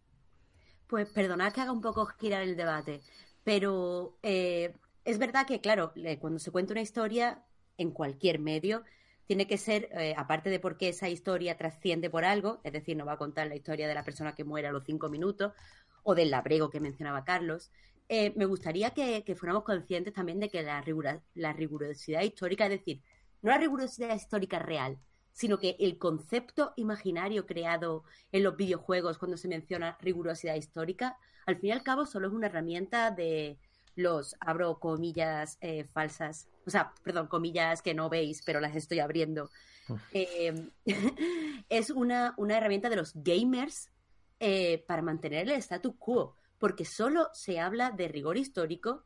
Pues perdonad que haga un poco girar el debate, pero eh, es verdad que, claro, cuando se cuenta una historia en cualquier medio, tiene que ser, eh, aparte de porque esa historia trasciende por algo, es decir, no va a contar la historia de la persona que muere a los cinco minutos o del labrego que mencionaba Carlos, eh, me gustaría que, fuéramos conscientes también de que la, la rigurosidad histórica, es decir, no la rigurosidad histórica real, sino que el concepto imaginario creado en los videojuegos cuando se menciona rigurosidad histórica, al fin y al cabo solo es una herramienta de los, abro comillas eh, falsas, o sea, perdón, comillas que no veis, pero las estoy abriendo. Eh, es una, herramienta de los gamers para mantener el status quo porque solo se habla de rigor histórico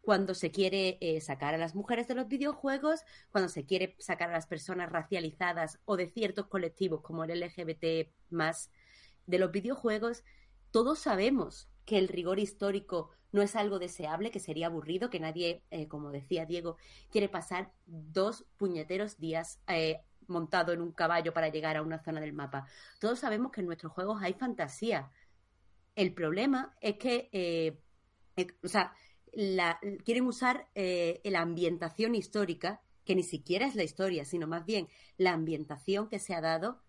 cuando se quiere eh, sacar a las mujeres de los videojuegos, cuando se quiere sacar a las personas racializadas o de ciertos colectivos como el LGBT más de los videojuegos, todos sabemos que el rigor histórico no es algo deseable, que sería aburrido, que nadie, eh, como decía Diego, quiere pasar dos puñeteros días eh, montado en un caballo para llegar a una zona del mapa. Todos sabemos que en nuestros juegos hay fantasía, el problema es que, eh, o sea, quieren usar la ambientación histórica, que ni siquiera es la historia, sino más bien la ambientación que se ha dado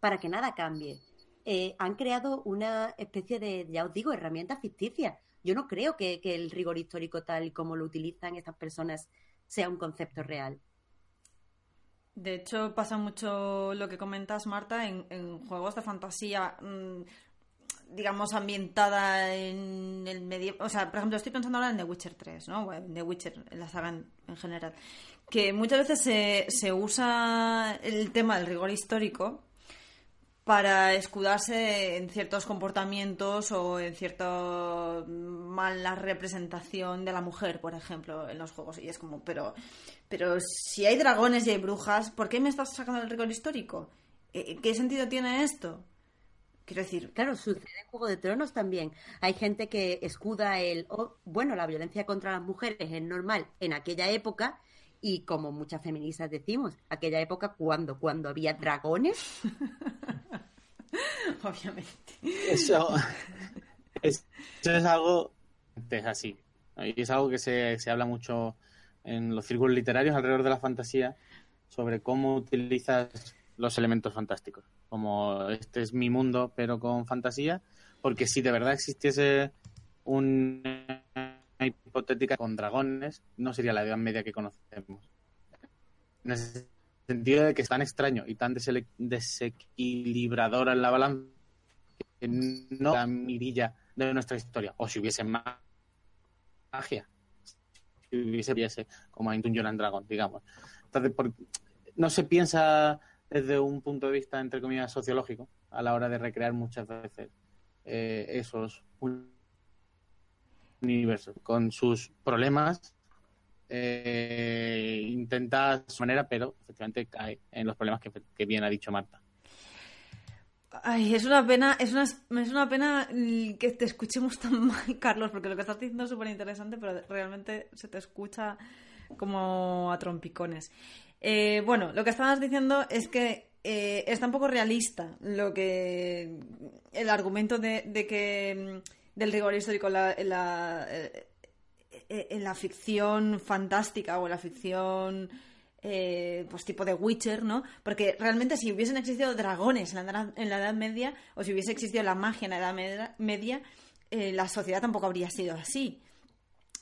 para que nada cambie. han creado una especie de, ya os digo, herramienta ficticia. Yo no creo que, el rigor histórico tal y como lo utilizan estas personas sea un concepto real. De hecho, pasa mucho lo que comentas, Marta, en, juegos de fantasía. Mm, digamos, ambientada en el medio. O sea, por ejemplo, estoy pensando ahora en The Witcher 3, ¿no? En The Witcher, en la saga en, general. Que muchas veces se, se usa el tema del rigor histórico para escudarse en ciertos comportamientos o en cierta mala representación de la mujer, por ejemplo, en los juegos. Y es como, pero, pero si hay dragones y hay brujas, ¿por qué me estás sacando el rigor histórico? ¿Qué sentido tiene esto? Quiero decir, claro, sucede en Juego de Tronos también. Hay gente que escuda el, oh, bueno, la violencia contra las mujeres es normal en aquella época y como muchas feministas decimos, aquella época cuando cuando había dragones. Obviamente. Eso, es, es algo es así. Y es algo que se, se habla mucho en los círculos literarios alrededor de la fantasía sobre cómo utilizas los elementos fantásticos como este es mi mundo, pero con fantasía, porque si de verdad existiese una hipotética con dragones, no sería la Edad Media que conocemos. Sentido de que es tan extraño y tan desequilibradora en la balanza que no la mirilla de nuestra historia. O si hubiese magia, si hubiese, como en Dungeon Dragon, digamos. Entonces, no se piensa desde un punto de vista, entre comillas, sociológico, a la hora de recrear muchas veces eh, esos universos, con sus problemas, eh, intenta su manera, pero efectivamente cae en los problemas que, bien ha dicho Marta. Ay, es una pena, es una, es una pena que te escuchemos tan mal, Carlos, porque lo que estás diciendo es súper interesante, pero realmente se te escucha como a trompicones. Eh, bueno, lo que estabas diciendo es que eh, está un poco realista lo que el argumento de, que mm, del rigor histórico en la, eh, en la ficción fantástica o en la ficción pues tipo de Witcher, ¿no? Porque realmente si hubiesen existido dragones en la, en la Edad Media o si hubiese existido la magia en la Edad Media, la sociedad tampoco habría sido así.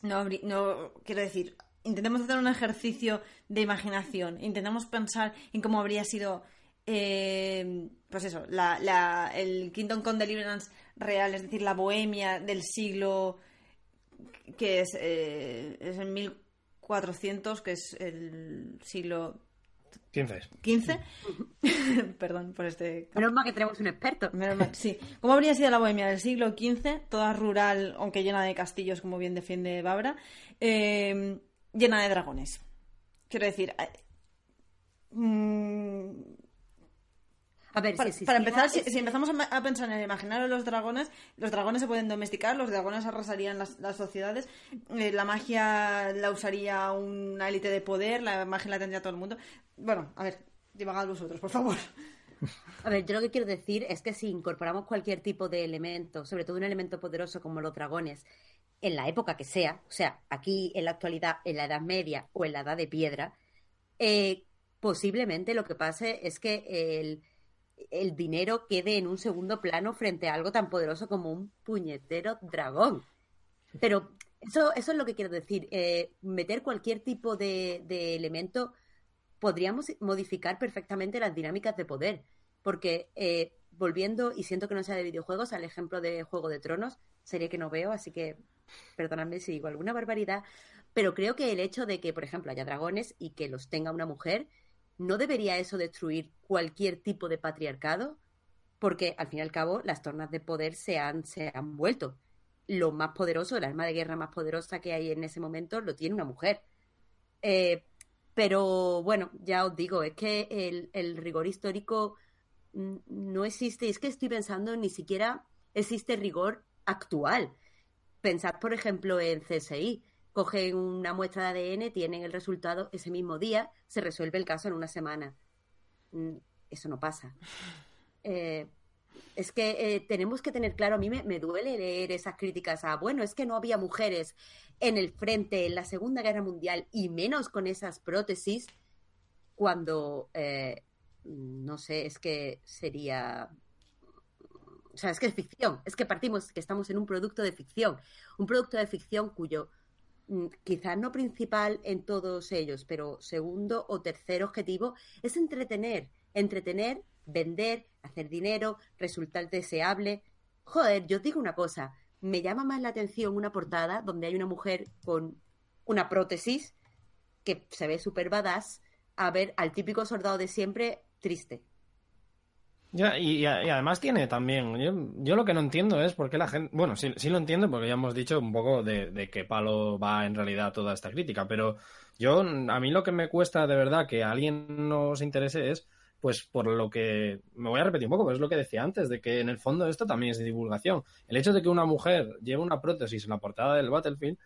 No, no quiero decir, intentemos hacer un ejercicio de imaginación, intentemos pensar en cómo habría sido eh, pues eso, la, la, el Kingdom Come Deliverance real, es decir, la bohemia del siglo que es, eh, es en 1400, que es el siglo 15. 15. Perdón por este. Menos mal que tenemos un experto. Menos mal, sí. ¿Cómo habría sido la bohemia del siglo XV? Toda rural, aunque llena de castillos, como bien defiende Babra. eh, llena de dragones. Quiero decir. eh, mm, A ver, para, si para empezar, si, si empezamos a, pensar en imaginar a los dragones, los dragones se pueden domesticar, los dragones arrasarían las, las sociedades, eh, la magia la usaría una élite de poder, la magia la tendría todo el mundo. Bueno, a ver, divagad vosotros, por favor. A ver, yo lo que quiero decir es que si incorporamos cualquier tipo de elemento, sobre todo un elemento poderoso como los dragones, en la época que sea, o sea, aquí en la actualidad, en la Edad Media o en la Edad de Piedra, eh, posiblemente lo que pase es que el, el dinero quede en un segundo plano frente a algo tan poderoso como un puñetero dragón. Pero eso, eso es lo que quiero decir. eh, meter cualquier tipo de, elemento podríamos modificar perfectamente las dinámicas de poder. Porque eh, volviendo, y siento que no sea de videojuegos, al ejemplo de Juego de Tronos, serie que no veo, así que perdonadme si digo alguna barbaridad, pero creo que el hecho de que, por ejemplo, haya dragones y que los tenga una mujer, ¿no debería eso destruir cualquier tipo de patriarcado? Porque al fin y al cabo las tornas de poder se han, se han vuelto. Lo más poderoso, el arma de guerra más poderosa que hay en ese momento, lo tiene una mujer. Eh, pero bueno, ya os digo, es que el, el rigor histórico mm, no existe. Es que estoy pensando, ni siquiera existe rigor actual. Pensad, por ejemplo, en CSI. Cogen una muestra de ADN, tienen el resultado ese mismo día, se resuelve el caso en una semana. Mm, Eso no pasa. Eh, es que eh, tenemos que tener claro, a mí me, me duele leer esas críticas a, bueno, es que no había mujeres en el frente en la Segunda Guerra Mundial y menos con esas prótesis, cuando, eh, no sé, es que sería... O sea, es que es ficción, es que partimos que estamos en un producto de ficción, un producto de ficción cuyo quizás no principal en todos ellos, pero segundo o tercer objetivo es entretener, entretener, vender, hacer dinero, resultar deseable. Joder, yo os digo una cosa, me llama más la atención una portada donde hay una mujer con una prótesis que se ve súper badass a ver al típico soldado de siempre triste. Ya, y, y además tiene también. Yo, yo lo que no entiendo es por qué la gente. Bueno, sí, sí lo entiendo porque ya hemos dicho un poco de, de qué palo va en realidad toda esta crítica, pero yo, a mí lo que me cuesta de verdad que alguien nos interese es, pues por lo que. Me voy a repetir un poco, pero es lo que decía antes, de que en el fondo esto también es de divulgación. El hecho de que una mujer lleve una prótesis en la portada del Battlefield,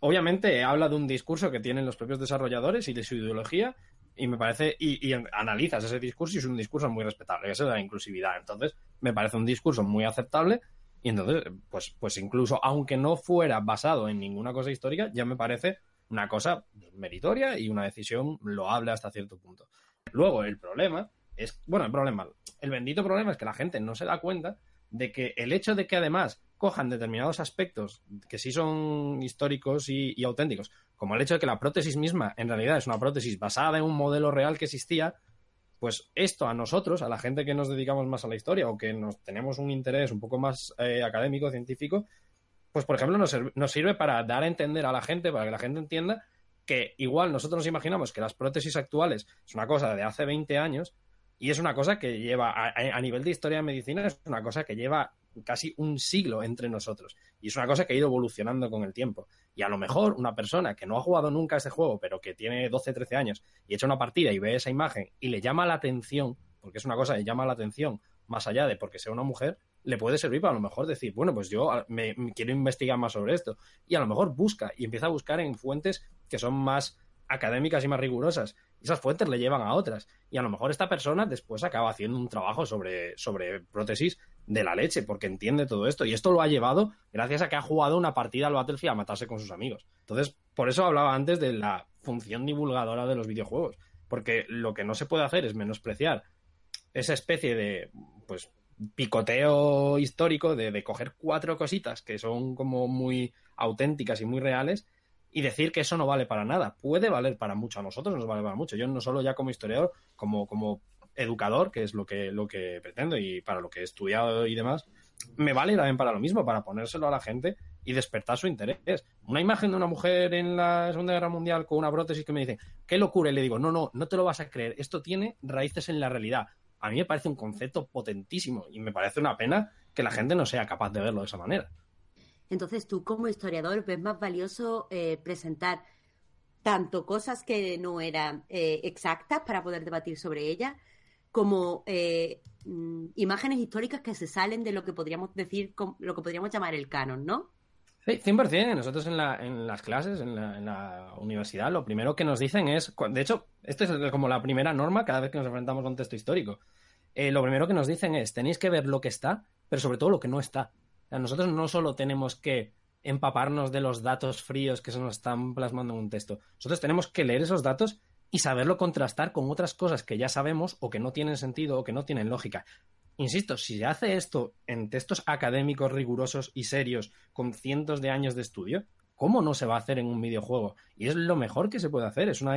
obviamente habla de un discurso que tienen los propios desarrolladores y de su ideología y me parece, y, y analizas ese discurso y es un discurso muy respetable, ese de la inclusividad. Entonces, me parece un discurso muy aceptable y entonces, pues, pues incluso aunque no fuera basado en ninguna cosa histórica, ya me parece una cosa meritoria y una decisión loable hasta cierto punto. Luego, el problema es, bueno, el problema, el bendito problema es que la gente no se da cuenta de que el hecho de que además cojan determinados aspectos que sí son históricos y auténticos, como el hecho de que la prótesis misma en realidad es una prótesis basada en un modelo real que existía, pues esto a nosotros, a la gente que nos dedicamos más a la historia o que nos tenemos un interés un poco más eh, académico, científico, pues por ejemplo nos, nos sirve para dar a entender a la gente, para que la gente entienda que igual nosotros nos imaginamos que las prótesis actuales es una cosa de hace 20 años y es una cosa que lleva, a- a nivel de historia de medicina, es una cosa que lleva casi un siglo entre nosotros. Y es una cosa que ha ido evolucionando con el tiempo. Y a lo mejor una persona que no ha jugado nunca a este juego, pero que tiene 12, 13 años y echa una partida y ve esa imagen y le llama la atención, porque es una cosa que llama la atención, más allá de porque sea una mujer, le puede servir para a lo mejor decir, bueno, pues yo a- me, me quiero investigar más sobre esto. Y a lo mejor busca y empieza a buscar en fuentes que son más académicas y más rigurosas. Esas fuentes le llevan a otras. Y a lo mejor esta persona después acaba haciendo un trabajo sobre, sobre prótesis de la leche, porque entiende todo esto. Y esto lo ha llevado gracias a que ha jugado una partida al Battlefield a matarse con sus amigos. Entonces, por eso hablaba antes de la función divulgadora de los videojuegos. Porque lo que no se puede hacer es menospreciar esa especie de, pues, picoteo histórico de, de coger cuatro cositas que son como muy auténticas y muy reales y decir que eso no vale para nada. Puede valer para mucho, a nosotros nos vale para mucho. Yo no solo ya como historiador, como, como educador, que es lo que, lo que pretendo y para lo que he estudiado y demás, me vale también para lo mismo, para ponérselo a la gente y despertar su interés. Una imagen de una mujer en la Segunda Guerra Mundial con una prótesis que me dice, qué locura, y le digo, no, no, no te lo vas a creer, esto tiene raíces en la realidad. A mí me parece un concepto potentísimo y me parece una pena que la gente no sea capaz de verlo de esa manera. Entonces tú como historiador ves más valioso eh, presentar tanto cosas que no eran eh, exactas para poder debatir sobre ellas, como eh, mm, imágenes históricas que se salen de lo que podríamos decir, lo que podríamos llamar el canon, ¿no? Sí, 100%. Nosotros en, la, en las clases, en la, universidad, lo primero que nos dicen es, de hecho, esto es como la primera norma cada vez que nos enfrentamos a un texto histórico. Eh, lo primero que nos dicen es, tenéis que ver lo que está, pero sobre todo lo que no está. Nosotros no solo tenemos que empaparnos de los datos fríos que se nos están plasmando en un texto. Nosotros tenemos que leer esos datos y saberlo contrastar con otras cosas que ya sabemos o que no tienen sentido o que no tienen lógica. Insisto, si se hace esto en textos académicos rigurosos y serios con cientos de años de estudio, ¿cómo no se va a hacer en un videojuego? Y es lo mejor que se puede hacer. Es una...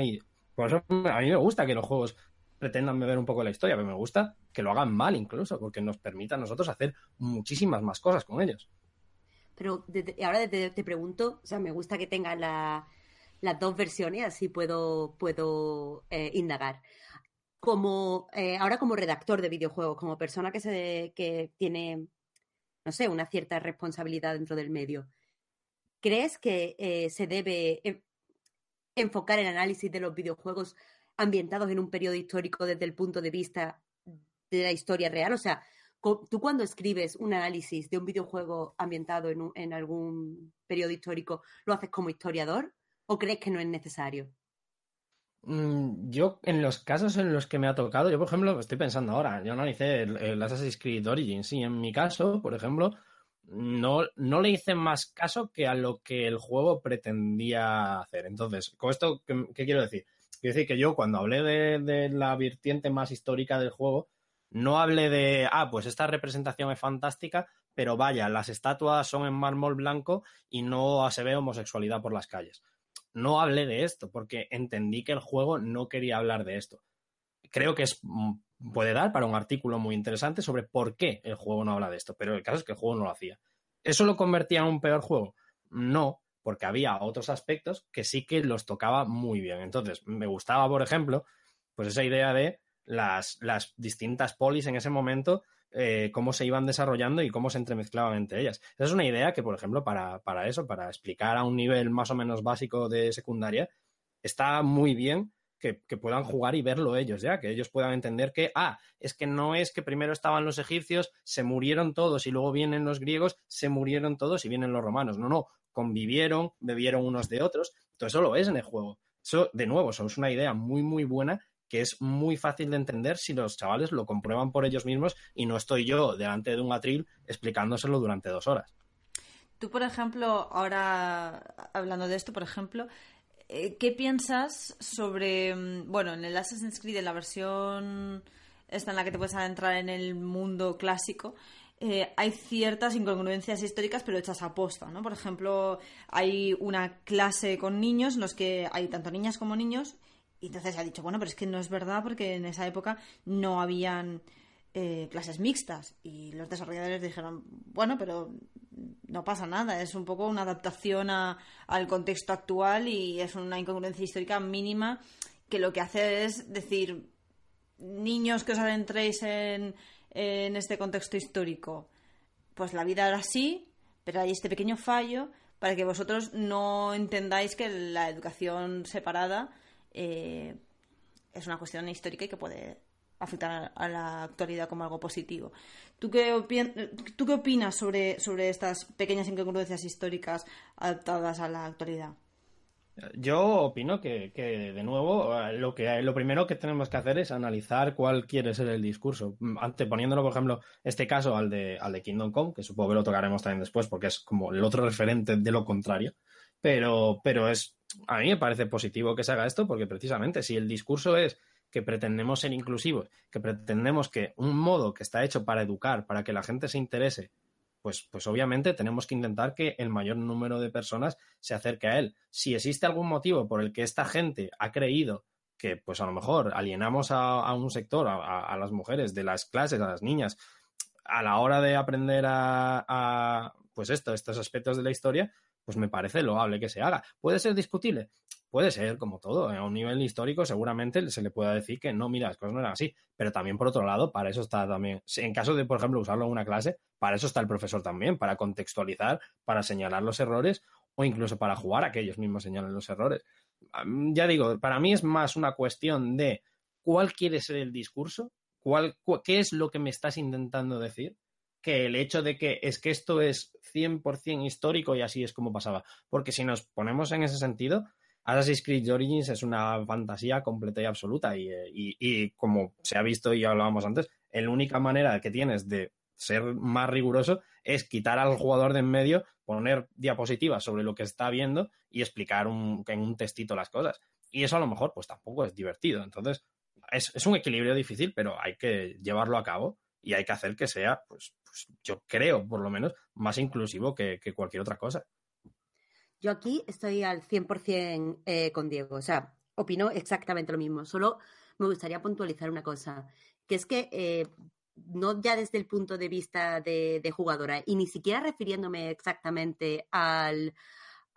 Por eso a mí me gusta que los juegos pretendan beber un poco la historia, pero me gusta que lo hagan mal incluso, porque nos permita a nosotros hacer muchísimas más cosas con ellos. Pero ahora te, pregunto, o sea, me gusta que tenga las dos versiones, así puedo, puedo eh, indagar. Como, eh, ahora como redactor de videojuegos, como persona que, se, que tiene, no sé, una cierta responsabilidad dentro del medio, ¿crees que eh, se debe enfocar el análisis de los videojuegos ambientados en un periodo histórico desde el punto de vista de la historia real? O sea, tú cuando escribes un análisis de un videojuego ambientado en, algún periodo histórico, ¿lo haces como historiador o crees que no es necesario? Mm, yo, en los casos en los que me ha tocado, yo por ejemplo, estoy pensando ahora, yo analicé el, el Assassin's Creed Origins y en mi caso, por ejemplo, no, no le hice más caso que a lo que el juego pretendía hacer. Entonces, ¿con esto qué, quiero decir? Quiero decir que yo cuando hablé de, la vertiente más histórica del juego, no hable de, ah, pues esta representación es fantástica, pero vaya, las estatuas son en mármol blanco y no se ve homosexualidad por las calles. No hablé de esto porque entendí que el juego no quería hablar de esto. Creo que es, mm, puede dar para un artículo muy interesante sobre por qué el juego no habla de esto, pero el caso es que el juego no lo hacía. ¿Eso lo convertía en un peor juego? No, porque había otros aspectos que sí que los tocaba muy bien. Entonces, me gustaba, por ejemplo, pues esa idea de las, las distintas polis en ese momento, eh, cómo se iban desarrollando y cómo se entremezclaban entre ellas. Esa es una idea que, por ejemplo, para, para eso, para explicar a un nivel más o menos básico de secundaria, está muy bien que, puedan jugar y verlo ellos, ya, que ellos puedan entender que, ah, es que no es que primero estaban los egipcios, se murieron todos y luego vienen los griegos, se murieron todos y vienen los romanos. No, no, convivieron, bebieron unos de otros. Todo eso lo es en el juego. Eso, de nuevo, eso es una idea muy, muy buena que es muy fácil de entender si los chavales lo comprueban por ellos mismos y no estoy yo delante de un atril explicándoselo durante dos horas. Tú, por ejemplo, ahora hablando de esto, por ejemplo, ¿qué piensas sobre, mm, bueno, en el Assassin's Creed, en la versión esta en la que te puedes adentrar en el mundo clásico, eh, hay ciertas incongruencias históricas, pero hechas a posta, ¿no? Por ejemplo, hay una clase con niños en los que hay tanto niñas como niños y entonces ha dicho, bueno, pero es que no es verdad porque en esa época no habían eh, clases mixtas. Y los desarrolladores dijeron, bueno, pero no pasa nada, es un poco una adaptación al contexto actual y es una incongruencia histórica mínima que lo que hace es decir, niños que os adentréis en, en este contexto histórico, pues la vida era así, pero hay este pequeño fallo para que vosotros no entendáis que la educación separada eh, es una cuestión histórica y que puede afectar a la actualidad como algo positivo. ¿Tú qué, ¿tú qué opinas sobre, sobre estas pequeñas incongruencias históricas adaptadas a la actualidad? Yo opino que, de nuevo, lo, que, lo primero que tenemos que hacer es analizar cuál quiere ser el discurso. Anteponiéndolo, por ejemplo, este caso al de, al de Kingdom Come, que supongo que lo tocaremos también después porque es como el otro referente de lo contrario. Pero, pero es a mí me parece positivo que se haga esto porque precisamente si el discurso es que pretendemos ser inclusivos, que pretendemos que un modo que está hecho para educar, para que la gente se interese, pues, pues obviamente tenemos que intentar que el mayor número de personas se acerque a él. Si existe algún motivo por el que esta gente ha creído que pues a lo mejor alienamos a, un sector, a, las mujeres de las clases, a las niñas, a la hora de aprender a, pues esto, estos aspectos de la historia, pues me parece loable que se haga. ¿Puede ser discutible? Puede ser, como todo. A un nivel histórico seguramente se le pueda decir que no, mira, las cosas no eran así. Pero también, por otro lado, para eso está también, en caso de, por ejemplo, usarlo en una clase, para eso está el profesor también, para contextualizar, para señalar los errores o incluso para jugar a que ellos mismos señalen los errores ya digo, para mí es más una cuestión de cuál quiere ser el discurso, cuál, qué es lo que me estás intentando decir, que el hecho de que es que esto es 100% histórico y así es como pasaba. Porque si nos ponemos en ese sentido, Assassin's Creed Origins es una fantasía completa y absoluta y, y como se ha visto y hablábamos antes, la única manera que tienes de ser más riguroso es quitar al jugador de en medio, poner diapositivas sobre lo que está viendo y explicar un, en un textito las cosas. Y eso a lo mejor pues tampoco es divertido. Entonces es, un equilibrio difícil, pero hay que llevarlo a cabo y hay que hacer que sea, pues, pues yo creo por lo menos, más inclusivo que, cualquier otra cosa. Yo aquí estoy al 100% eh, con Diego. O sea, opino exactamente lo mismo. Solo me gustaría puntualizar una cosa, que es que eh, no ya desde el punto de vista de, jugadora, y ni siquiera refiriéndome exactamente al,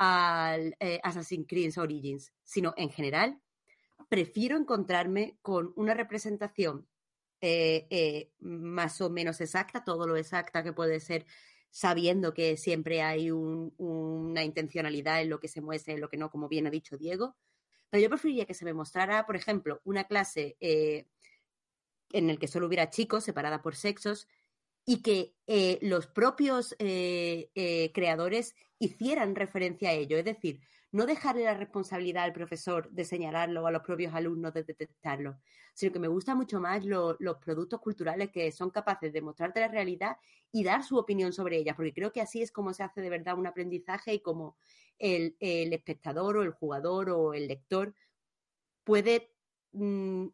eh, Assassin's Creed Origins, sino en general, prefiero encontrarme con una representación eh, más o menos exacta, todo lo exacta que puede ser, sabiendo que siempre hay una intencionalidad en lo que se muestra, en lo que no, como bien ha dicho Diego. Pero yo preferiría que se me mostrara, por ejemplo, una clase en el que solo hubiera chicos, separada por sexos, y que eh, los propios eh, eh, creadores hicieran referencia a ello. Es decir, no dejarle la responsabilidad al profesor de señalarlo o a los propios alumnos de detectarlo, sino que me gustan mucho más los productos culturales que son capaces de mostrarte la realidad y dar su opinión sobre ella, porque creo que así es como se hace de verdad un aprendizaje y como el, espectador o el jugador o el lector puede mm,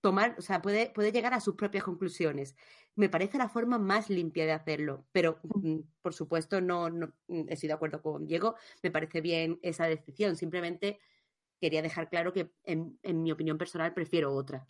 tomar, o sea, puede, puede llegar a sus propias conclusiones. Me parece la forma más limpia de hacerlo, pero mm, por supuesto no, no mm, estoy de acuerdo con Diego, me parece bien esa decisión, simplemente quería dejar claro que en, en mi opinión personal prefiero otra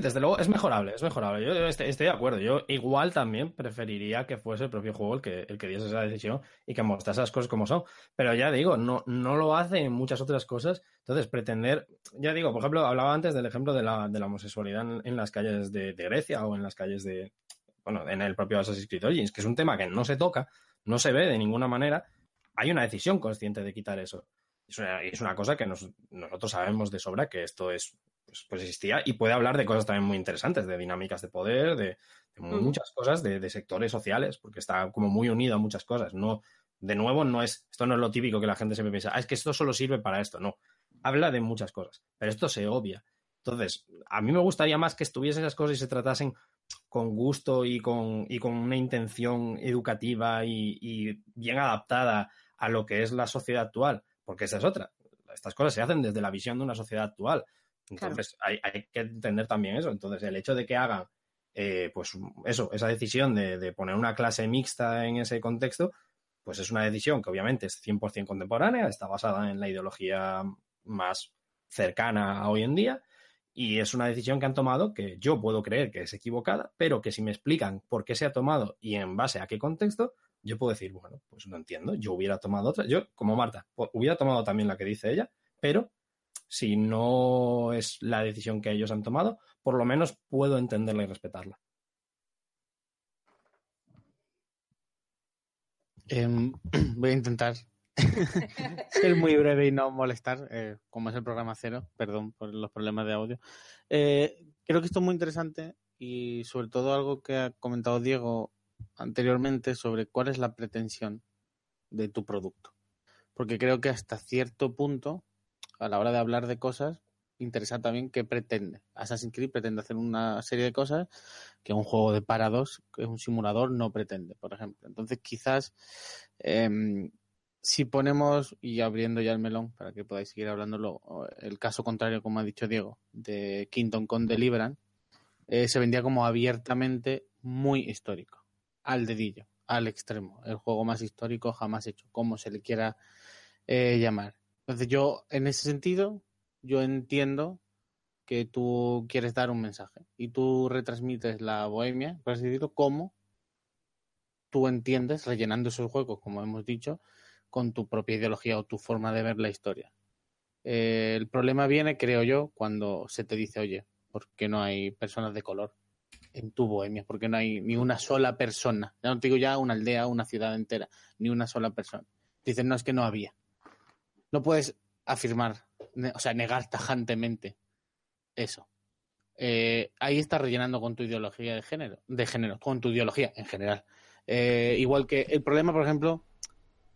desde luego es mejorable, es mejorable. Yo estoy, de acuerdo. Yo igual también preferiría que fuese el propio juego el que, el diese esa decisión y que mostrase las cosas como son. Pero ya digo, no, no lo hace en muchas otras cosas. Entonces, pretender, ya digo, por ejemplo, hablaba antes del ejemplo de la, de la homosexualidad en, las calles de, Grecia o en las calles de, bueno, en el propio Assassin's Creed Origins, que es un tema que no se toca, no se ve de ninguna manera. Hay una decisión consciente de quitar eso. Es una, es una cosa que nosotros sabemos de sobra que esto es pues, pues, existía y puede hablar de cosas también muy interesantes, de dinámicas de poder, de, muchas cosas, de, sectores sociales, porque está como muy unido a muchas cosas. No, de nuevo, no es, esto no es lo típico que la gente siempre piensa, ah, es que esto solo sirve para esto. No, habla de muchas cosas, pero esto se obvia. Entonces, a mí me gustaría más que estuviesen esas cosas y se tratasen con gusto y con, y con una intención educativa y, y bien adaptada a lo que es la sociedad actual, porque esa es otra. Estas cosas se hacen desde la visión de una sociedad actual. Entonces hay, que entender también eso. Entonces el hecho de que hagan, eh, pues eso, esa decisión de, poner una clase mixta en ese contexto, pues es una decisión que obviamente es 100% contemporánea, está basada en la ideología más cercana a hoy en día y es una decisión que han tomado que yo puedo creer que es equivocada, pero que si me explican por qué se ha tomado y en base a qué contexto, yo puedo decir, bueno, pues no entiendo, yo hubiera tomado otra, yo como Marta, hubiera tomado también la que dice ella, pero si no es la decisión que ellos han tomado, por lo menos puedo entenderla y respetarla. Em, voy a intentar ser muy breve y no molestar, eh, como es el programa cero, perdón por los problemas de audio. Eh, creo que esto es muy interesante y sobre todo algo que ha comentado Diego anteriormente sobre cuál es la pretensión de tu producto. Porque creo que hasta cierto punto a la hora de hablar de cosas, interesa también qué pretende. Assassin's Creed pretende hacer una serie de cosas que un juego de parados, que es un simulador, no pretende, por ejemplo. Entonces, quizás em, si ponemos, y abriendo ya el melón para que podáis seguir hablándolo, el caso contrario, como ha dicho Diego, de Kingdom con Deliverance, eh, se vendía como abiertamente muy histórico, al dedillo, al extremo, el juego más histórico jamás hecho, como se le quiera eh, llamar. Entonces yo, en ese sentido, yo entiendo que tú quieres dar un mensaje y tú retransmites la bohemia, por decirlo, como tú entiendes, rellenando esos juegos, como hemos dicho, con tu propia ideología o tu forma de ver la historia. Eh, el problema viene, creo yo, cuando se te dice, oye, ¿por qué no hay personas de color en tu bohemia? ¿Por qué no hay ni una sola persona? Ya no te digo ya una aldea, una ciudad entera, ni una sola persona. Dicen, no, es que no había. No puedes afirmar, o sea, negar tajantemente eso. Eh, ahí estás rellenando con tu ideología de género, de género, con tu ideología en general. Eh, igual que el problema, por ejemplo,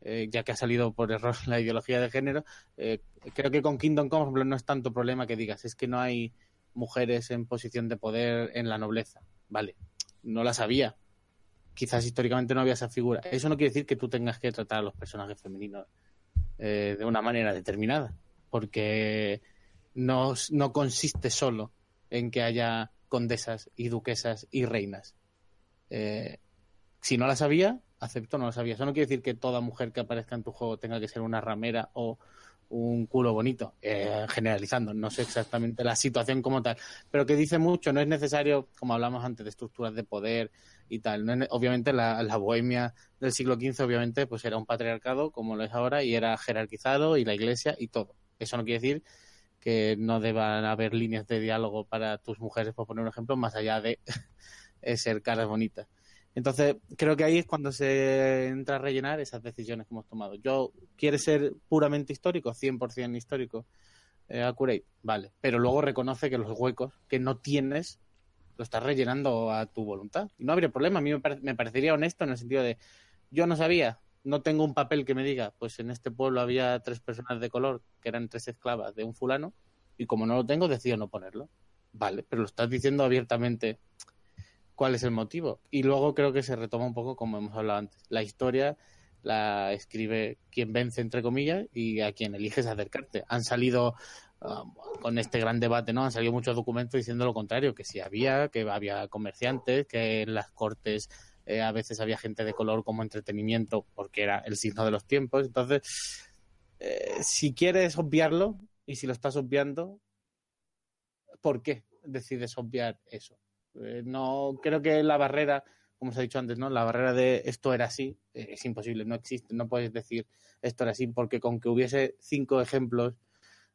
eh, ya que ha salido por error la ideología de género, creo que con Kingdom Come, por ejemplo, no es tanto problema que digas, es que no hay mujeres en posición de poder en la nobleza. Vale, no las había. Quizás históricamente no había esa figura. Eso no quiere decir que tú tengas que tratar a los personajes femeninos de una manera determinada, porque no, no consiste solo en que haya condesas y duquesas y reinas. Eh, si no las había, acepto no las había. Eso no quiere decir que toda mujer que aparezca en tu juego tenga que ser una ramera o un culo bonito, eh, generalizando, no sé exactamente la situación como tal, pero que dice mucho, no es necesario, como hablamos antes, de estructuras de poder y tal. obviamente la, la, bohemia del siglo XV, obviamente, pues era un patriarcado como lo es ahora y era jerarquizado y la iglesia y todo. Eso no quiere decir que no deban haber líneas de diálogo para tus mujeres, por poner un ejemplo, más allá de ser caras bonitas. Entonces, creo que ahí es cuando se entra a rellenar esas decisiones que hemos tomado. Yo, quiero ser puramente histórico? 100% histórico? Eh, vale. Pero luego reconoce que los huecos que no tienes lo estás rellenando a tu voluntad. Y no habría problema. A mí me, me parecería honesto en el sentido de, yo no sabía, no tengo un papel que me diga, pues en este pueblo había tres personas de color que eran tres esclavas de un fulano, y como no lo tengo, decido no ponerlo. Vale, pero lo estás diciendo abiertamente cuál es el motivo. Y luego creo que se retoma un poco como hemos hablado antes. La historia la escribe quien vence, entre comillas, y a quien eliges acercarte. Han salido um, con este gran debate, ¿no? Han salido muchos documentos diciendo lo contrario, que si había, que había comerciantes, que en las cortes eh, a veces había gente de color como entretenimiento porque era el signo de los tiempos. Entonces, eh, si quieres obviarlo y si lo estás obviando, ¿por qué decides obviar eso? Eh, no creo que la barrera, como se ha dicho antes, ¿no? La barrera de esto era así es imposible, no existe, no puedes decir esto era así porque con que hubiese cinco ejemplos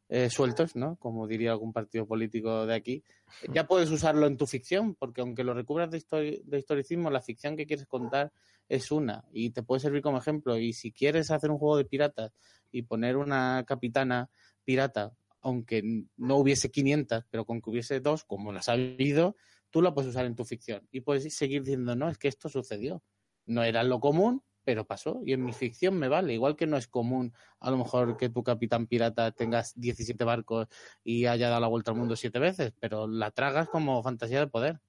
eh, sueltos, ¿no? Como diría algún partido político de aquí, ya puedes usarlo en tu ficción, porque aunque lo recubras de, de, historicismo, la ficción que quieres contar es una y te puede servir como ejemplo. Y si quieres hacer un juego de piratas y poner una capitana pirata, aunque no hubiese 500, pero con que hubiese dos, como las ha habido, tú la puedes usar en tu ficción y puedes seguir diciendo, no, es que esto sucedió. No era lo común, pero pasó y en mi ficción me vale. Igual que no es común a lo mejor que tu capitán pirata tengas 17 barcos y haya dado la vuelta al mundo siete veces, pero la tragas como fantasía de poder.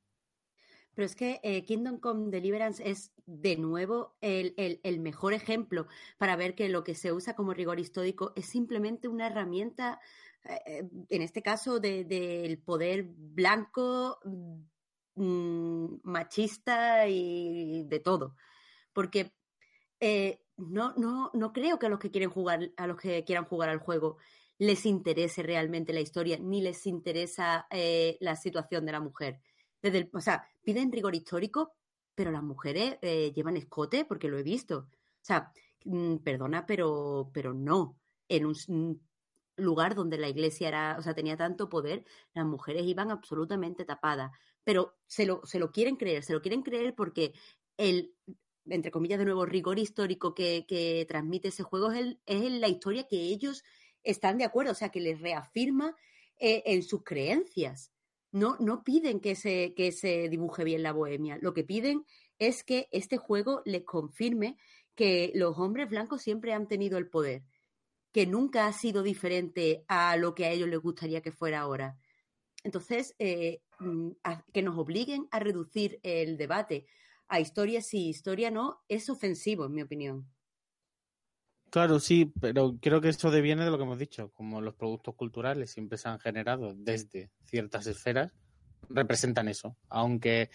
Pero es que eh, Kingdom Come Deliverance es de nuevo el, mejor ejemplo para ver que lo que se usa como rigor histórico es simplemente una herramienta, eh, eh, en este caso, del poder blanco, mm, machista y de todo. Porque eh, no, no, no creo que a los que quieren jugar, a los que quieran jugar al juego les interese realmente la historia, ni les interesa eh, la situación de la mujer. Desde el, o sea, piden rigor histórico, pero las mujeres eh, llevan escote porque lo he visto. O sea, mm, perdona, pero, pero no. En un lugar donde la iglesia era, o sea, tenía tanto poder, las mujeres iban absolutamente tapadas. Pero se lo, se lo quieren creer, se lo quieren creer porque el, entre comillas, de nuevo, rigor histórico que, transmite ese juego es, es la historia que ellos están de acuerdo, o sea, que les reafirma eh, en sus creencias. No, no piden que se, que se dibuje bien la bohemia, lo que piden es que este juego les confirme que los hombres blancos siempre han tenido el poder, que nunca ha sido diferente a lo que a ellos les gustaría que fuera ahora. Entonces, eh, mm, que nos obliguen a reducir el debate a historia sí, historia no, es ofensivo, en mi opinión. Claro, sí, pero creo que eso deviene de lo que hemos dicho, como los productos culturales siempre se han generado desde ciertas esferas, representan eso. Aunque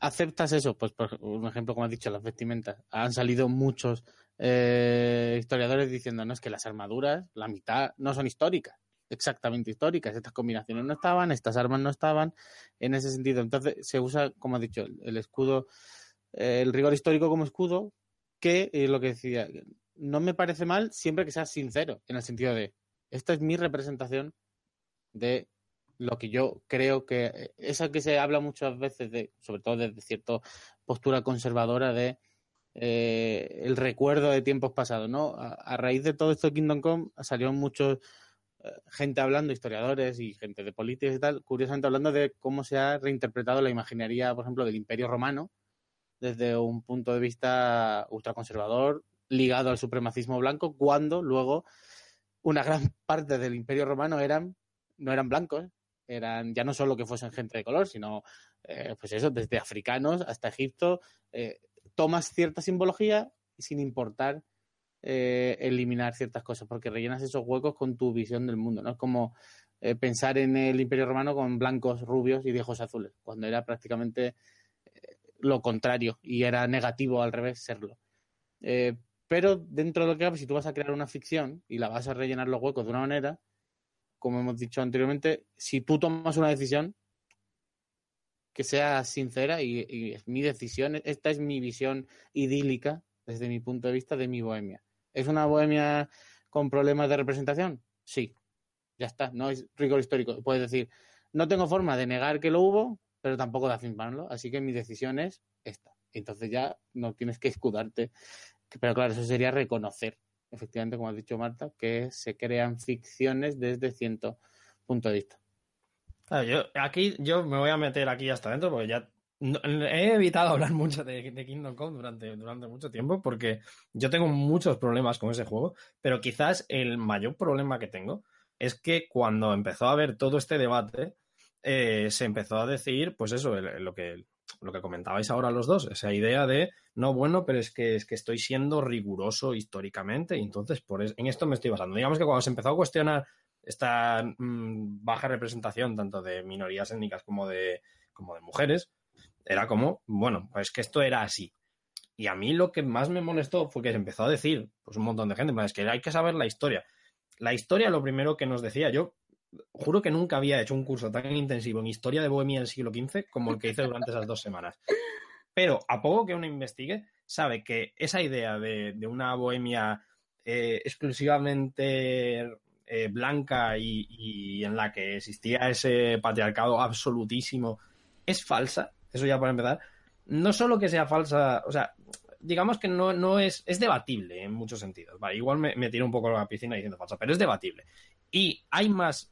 aceptas eso, pues por un ejemplo, como has dicho, las vestimentas, han salido muchos eh, historiadores diciendo, no, es que las armaduras, la mitad, no son históricas. Exactamente históricas. Estas combinaciones no estaban, estas armas no estaban en ese sentido. Entonces se usa, como ha dicho, el escudo, eh, el rigor histórico como escudo, que es lo que decía, no me parece mal siempre que seas sincero, en el sentido de, esta es mi representación de lo que yo creo que, eh, esa que se habla muchas veces de, sobre todo desde cierta postura conservadora de eh, el recuerdo de tiempos pasados, ¿no? A, raíz de todo esto de Kingdom Come salieron muchos eh, gente hablando, historiadores y gente de política y tal, curiosamente hablando de cómo se ha reinterpretado la imaginería, por ejemplo, del Imperio Romano desde un punto de vista ultraconservador, ligado al supremacismo blanco, cuando luego una gran parte del Imperio Romano eran no eran blancos, eran ya no solo que fuesen gente de color, sino eh, pues eso, desde africanos hasta Egipto, eh, tomas cierta simbología sin importar eh, eliminar ciertas cosas, porque rellenas esos huecos con tu visión del mundo, ¿no? Es como pensar en el Imperio Romano con blancos, rubios y viejos azules, cuando era prácticamente lo contrario y era negativo al revés serlo. pero dentro de lo que cabe, si tú vas a crear una ficción y la vas a rellenar los huecos de una manera, como hemos dicho anteriormente, si tú tomas una decisión, que sea sincera y, es mi decisión, esta es mi visión idílica desde mi punto de vista de mi bohemia. ¿Es una bohemia con problemas de representación? Sí, ya está, no es rigor histórico. Puedes decir, no tengo forma de negar que lo hubo, pero tampoco de afirmarlo, así que mi decisión es esta. Entonces ya no tienes que escudarte. Pero claro, eso sería reconocer efectivamente, como ha dicho Marta, que se crean ficciones desde cierto punto de vista. yo, aquí yo me voy a meter aquí hasta adentro porque ya he evitado hablar mucho de, Kingdom Come durante, durante mucho tiempo porque yo tengo muchos problemas con ese juego, pero quizás el mayor problema que tengo es que cuando empezó a haber todo este debate, eh, se empezó a decir, pues eso, lo que lo que comentabais ahora los dos, esa idea de, no, bueno, pero es que, es que estoy siendo riguroso históricamente y entonces por en esto me estoy basando. Digamos que cuando se empezó a cuestionar esta mm, baja representación tanto de minorías étnicas como de, como de mujeres, era como, bueno, pues que esto era así. Y a mí lo que más me molestó fue que se empezó a decir, pues un montón de gente, es que hay que saber la historia. La historia, lo primero que nos decía, yo juro que nunca había hecho un curso tan intensivo en historia de Bohemia del siglo XV como el que hice durante esas dos semanas. Pero a poco que uno investigue, sabe que esa idea de, una Bohemia eh, exclusivamente eh, blanca y, en la que existía ese patriarcado absolutísimo es falsa. Eso ya para empezar. No solo que sea falsa, o sea, digamos que no, no es, es debatible en muchos sentidos. Igual me, me tiro un poco a la piscina diciendo falsa, pero es debatible. Y hay más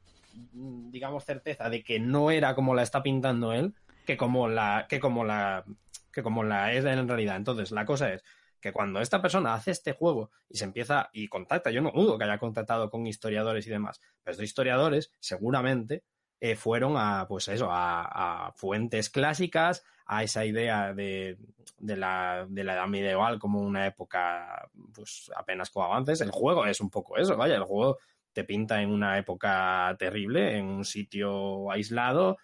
Mm, digamos, certeza de que no era como la está pintando él que como la, que como la, que como la es en realidad. Entonces, la cosa es que cuando esta persona hace este juego y se empieza y contacta, yo no dudo que haya contactado con historiadores y demás, pero estos historiadores seguramente eh, fueron a, pues eso, a, fuentes clásicas, a esa idea de, de, la, de la edad medieval como una época, pues apenas con avances. El juego es un poco eso, vaya, el juego te pinta en una época terrible, en un sitio aislado,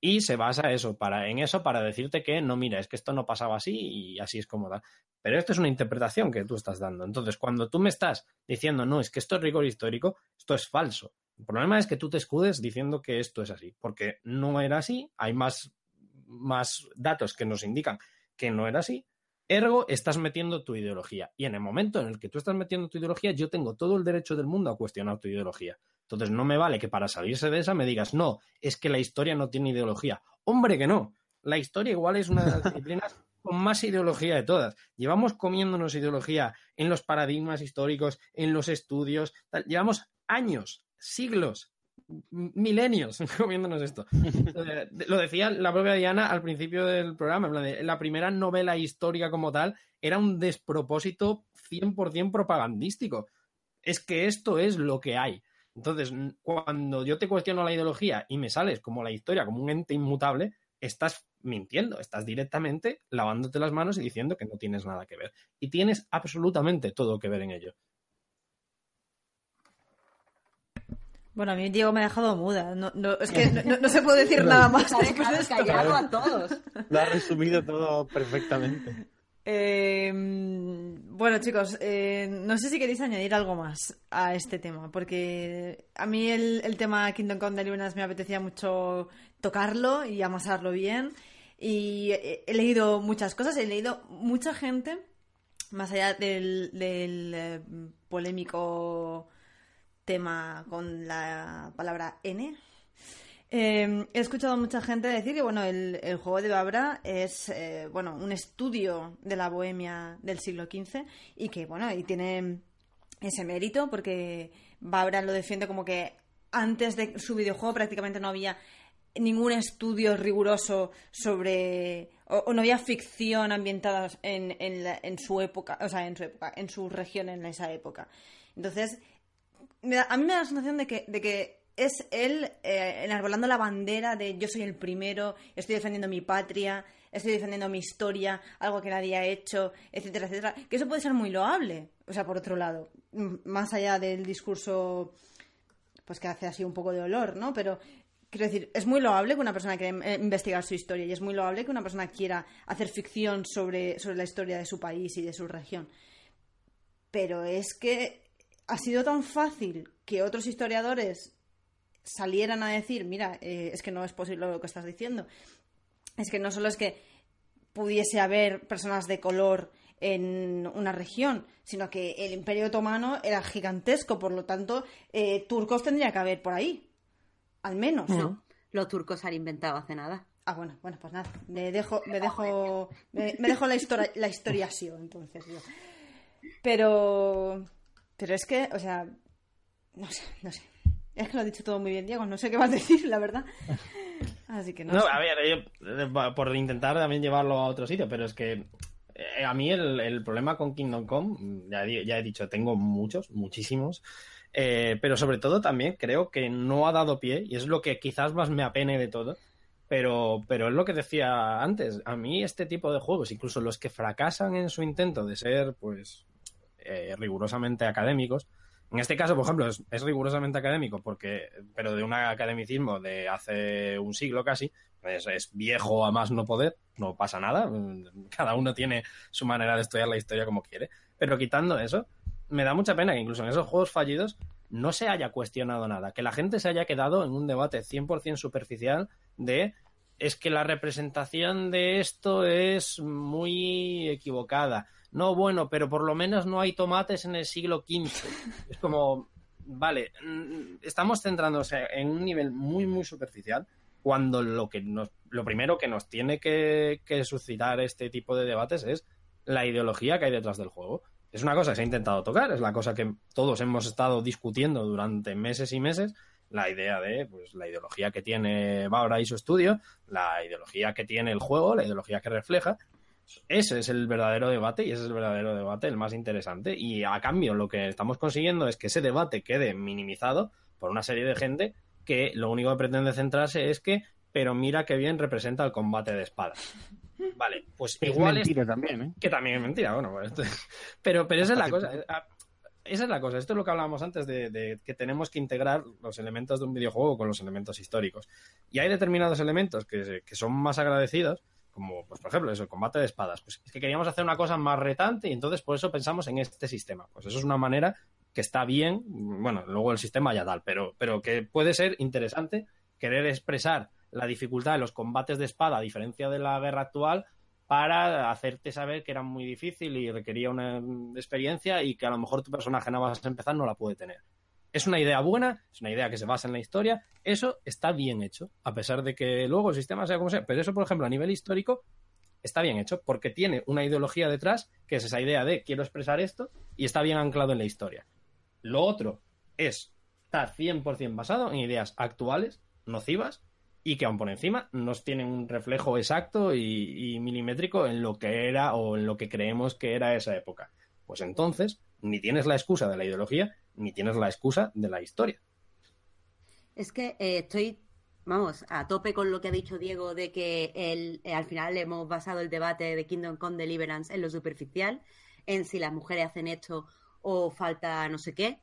y se basa eso, para, en eso para decirte que no, mira, es que esto no pasaba así y así es como da. Pero esto es una interpretación que tú estás dando. Entonces, cuando tú me estás diciendo, no, es que esto es rigor histórico, esto es falso. El problema es que tú te escudes diciendo que esto es así, porque no era así, hay más, más datos que nos indican que no era así, Ergo, estás metiendo tu ideología. Y en el momento en el que tú estás metiendo tu ideología, yo tengo todo el derecho del mundo a cuestionar tu ideología. Entonces, no me vale que para salirse de esa me digas, no, es que la historia no tiene ideología. Hombre, que no. La historia igual es una de las disciplinas con más ideología de todas. Llevamos comiéndonos ideología en los paradigmas históricos, en los estudios. Llevamos años, siglos milenios comiéndonos esto. Eh, lo decía la propia Diana al principio del programa, la primera novela histórica como tal era un despropósito 100% propagandístico. Es que esto es lo que hay. Entonces, cuando yo te cuestiono la ideología y me sales como la historia, como un ente inmutable, estás mintiendo, estás directamente lavándote las manos y diciendo que no tienes nada que ver. Y tienes absolutamente todo que ver en ello. Bueno, a mí Diego me ha dejado muda. No, es que no, se puede decir nada más. Ha dejado callado a todos. Lo ha resumido todo perfectamente. Eh, bueno, chicos, eh, no sé si queréis añadir algo más a este tema, porque a mí el, tema Kingdom Come Deliverance me apetecía mucho tocarlo y amasarlo bien. Y he, leído muchas cosas, he leído mucha gente, más allá del, eh, polémico tema con la palabra N, Em, he escuchado a mucha gente decir que bueno, el, juego de Babra es eh, bueno, un estudio de la bohemia del siglo XV y que bueno, y tiene ese mérito porque Babra lo defiende como que antes de su videojuego prácticamente no había ningún estudio riguroso sobre o, no había ficción ambientada en, en, su época, o sea, en su época, en su región en esa época. Entonces, a mí me da la sensación de que, de que es él eh, enarbolando la bandera de yo soy el primero, estoy defendiendo mi patria, estoy defendiendo mi historia, algo que nadie ha hecho, etcétera, etcétera. Que eso puede ser muy loable, o sea, por otro lado, más allá del discurso pues que hace así un poco de olor, ¿no? Pero quiero decir, es muy loable que una persona quiera investigar su historia y es muy loable que una persona quiera hacer ficción sobre, sobre la historia de su país y de su región. Pero es que ha sido tan fácil que otros historiadores salieran a decir, mira, eh, es que no es posible lo que estás diciendo. Es que no solo es que pudiese haber personas de color en una región, sino que el Imperio Otomano era gigantesco, por lo tanto, eh, turcos tendría que haber por ahí, al menos. No, los turcos han inventado hace nada. Ah, bueno, bueno, pues nada, me dejo, me dejo, me, dejo la historia, la historia así, entonces yo. Pero, pero es que, o sea, no sé, no sé. Es que lo ha dicho todo muy bien, Diego. No sé qué vas a decir, la verdad. Así que no. No, a ver, eh, por intentar también llevarlo a otro sitio, pero es que eh, a mí el, problema con Kingdom Come, ya, he dicho, tengo muchos, muchísimos. Eh, pero sobre todo también creo que no ha dado pie, y es lo que quizás más me apene de todo. Pero, pero es lo que decía antes. A mí este tipo de juegos, incluso los que fracasan en su intento de ser, pues, rigurosamente académicos, en este caso, por ejemplo, es, rigurosamente académico, porque, pero de un academicismo de hace un siglo casi, pues es viejo a más no poder, no pasa nada, cada uno tiene su manera de estudiar la historia como quiere, pero quitando eso, me da mucha pena que incluso en esos juegos fallidos no se haya cuestionado nada, que la gente se haya quedado en un debate 100% superficial de es que la representación de esto es muy equivocada no, bueno, pero por lo menos no hay tomates en el siglo XV. Es como, vale, mm, estamos centrándose en un nivel muy, muy superficial cuando lo que nos, lo primero que nos tiene que, suscitar este tipo de debates es la ideología que hay detrás del juego. Es una cosa que se ha intentado tocar, es la cosa que todos hemos estado discutiendo durante meses y meses, la idea de pues, la ideología que tiene Bauer y su estudio, la ideología que tiene el juego, la ideología que refleja, ese es el verdadero debate y ese es el verdadero debate, el más interesante. Y a cambio, lo que estamos consiguiendo es que ese debate quede minimizado por una serie de gente que lo único que pretende centrarse es que, pero mira qué bien representa el combate de espadas. Vale, pues igual es mentira también, ¿eh? Que también es mentira, bueno, pues pero, pero esa es la cosa. Esa es la cosa. Esto es lo que hablábamos antes de, que tenemos que integrar los elementos de un videojuego con los elementos históricos. Y hay determinados elementos que, que son más agradecidos como pues por ejemplo eso, el combate de espadas, pues es que queríamos hacer una cosa más retante y entonces por eso pensamos en este sistema. Pues eso es una manera que está bien, bueno, luego el sistema ya tal, pero, pero que puede ser interesante querer expresar la dificultad de los combates de espada a diferencia de la guerra actual para hacerte saber que era muy difícil y requería una experiencia y que a lo mejor tu personaje no vas a empezar no la puede tener. Es una idea buena, es una idea que se basa en la historia, eso está bien hecho, a pesar de que luego el sistema sea como sea. Pero eso, por ejemplo, a nivel histórico, está bien hecho, porque tiene una ideología detrás, que es esa idea de quiero expresar esto, y está bien anclado en la historia. Lo otro es, está 100% basado en ideas actuales, nocivas, y que aún por encima nos tienen un reflejo exacto y, y, milimétrico en lo que era o en lo que creemos que era esa época. Pues entonces, ni tienes la excusa de la ideología, ni tienes la excusa de la historia. Es que eh, estoy, vamos, a tope con lo que ha dicho Diego de que el, eh, al final hemos basado el debate de Kingdom Come Deliverance en lo superficial, en si las mujeres hacen esto o falta no sé qué,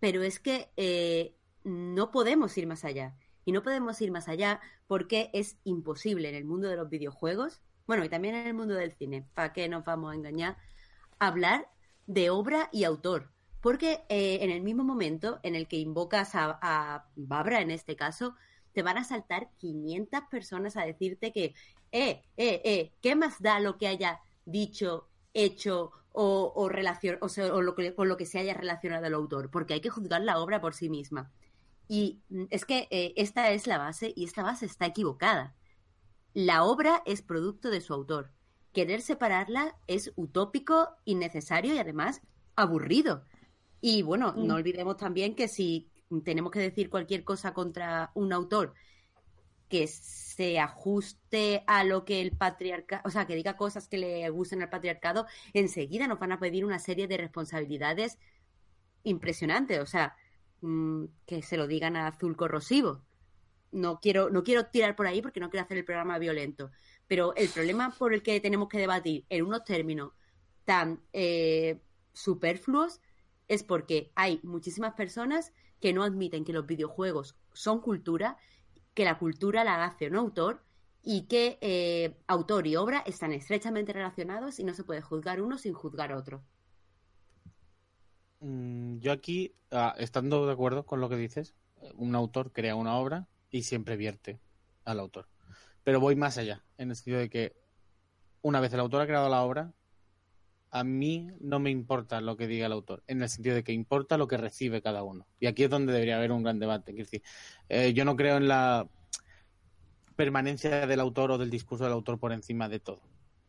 pero es que eh, no podemos ir más allá. Y no podemos ir más allá porque es imposible en el mundo de los videojuegos bueno, y también en el mundo del cine, ¿para qué nos vamos a engañar? Hablar de obra y autor. Porque eh, en el mismo momento en el que invocas a, a Babra, en este caso, te van a saltar 500 personas a decirte que, eh, eh, eh, ¿qué más da lo que haya dicho, hecho o, o, o lo que, con lo que se haya relacionado el autor? Porque hay que juzgar la obra por sí misma. Y mm, es que eh, esta es la base y esta base está equivocada. La obra es producto de su autor. Querer separarla es utópico, innecesario y además aburrido. Y bueno, mm. no olvidemos también que si tenemos que decir cualquier cosa contra un autor que se ajuste a lo que el patriarcado, o sea, que diga cosas que le gusten al patriarcado, enseguida nos van a pedir una serie de responsabilidades impresionantes. O sea, mmm, que se lo digan a azul corrosivo. No quiero, no quiero tirar por ahí porque no quiero hacer el programa violento. Pero el problema por el que tenemos que debatir en unos términos tan eh, superfluos es porque hay muchísimas personas que no admiten que los videojuegos son cultura, que la cultura la hace un autor y que eh, autor y obra están estrechamente relacionados y no se puede juzgar uno sin juzgar otro. Mm, yo aquí, ah, estando de acuerdo con lo que dices, un autor crea una obra y siempre vierte al autor. Pero voy más allá, en el sentido de que una vez el autor ha creado la obra, a mí no me importa lo que diga el autor, en el sentido de que importa lo que recibe cada uno. Y aquí es donde debería haber un gran debate. Es decir, eh, yo no creo en la permanencia del autor o del discurso del autor por encima de todo.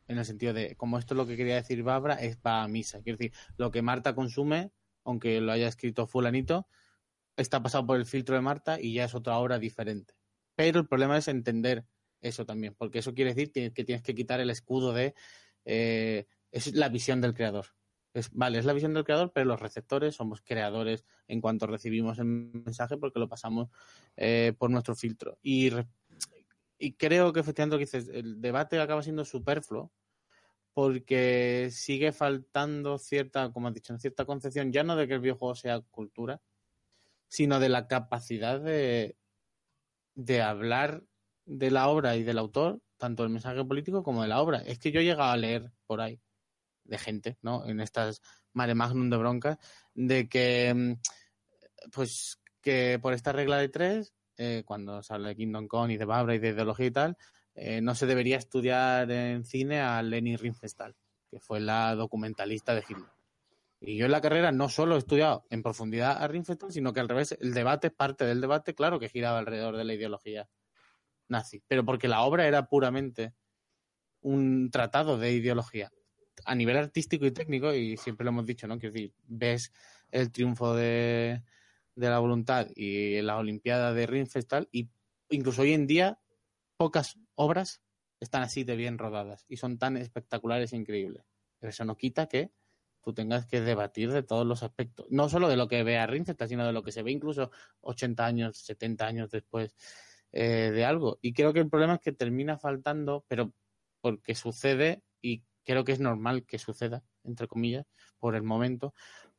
En el sentido de, como esto es lo que quería decir Babra, es para misa. Quiero decir, lo que Marta consume, aunque lo haya escrito fulanito, está pasado por el filtro de Marta y ya es otra obra diferente. Pero el problema es entender eso también, porque eso quiere decir que tienes que quitar el escudo de... Eh, es la visión del creador. Es, vale, es la visión del creador, pero los receptores somos creadores en cuanto recibimos el mensaje porque lo pasamos eh, por nuestro filtro. Y, y creo que efectivamente lo que dices, el debate acaba siendo superfluo porque sigue faltando cierta, como has dicho, cierta concepción, ya no de que el videojuego sea cultura, sino de la capacidad de, de hablar de la obra y del autor, tanto el mensaje político como de la obra. Es que yo he llegado a leer por ahí de gente, ¿no? En estas mare magnum de broncas, de que, mm, pues, que por esta regla de tres, eh, cuando se habla de Kingdom Come y de Babra y de ideología y tal, eh, no se debería estudiar en cine a Leni Riefenstahl, que fue la documentalista de Hitler. Y yo en la carrera no solo he estudiado en profundidad a Riefenstahl, sino que al revés, el debate, parte del debate, claro que giraba alrededor de la ideología nazi, pero porque la obra era puramente un tratado de ideología a nivel artístico y técnico, y siempre lo hemos dicho, ¿no? Quiero decir, ves el triunfo de, de la voluntad y la Olimpiada de Rinfestal, y incluso hoy en día pocas obras están así de bien rodadas y son tan espectaculares e increíbles. Pero eso no quita que tú tengas que debatir de todos los aspectos, no solo de lo que ve a Rinfestal, sino de lo que se ve incluso 80 años, 70 años después eh, de algo. Y creo que el problema es que termina faltando, pero porque sucede y creo que es normal que suceda, entre comillas, por el momento,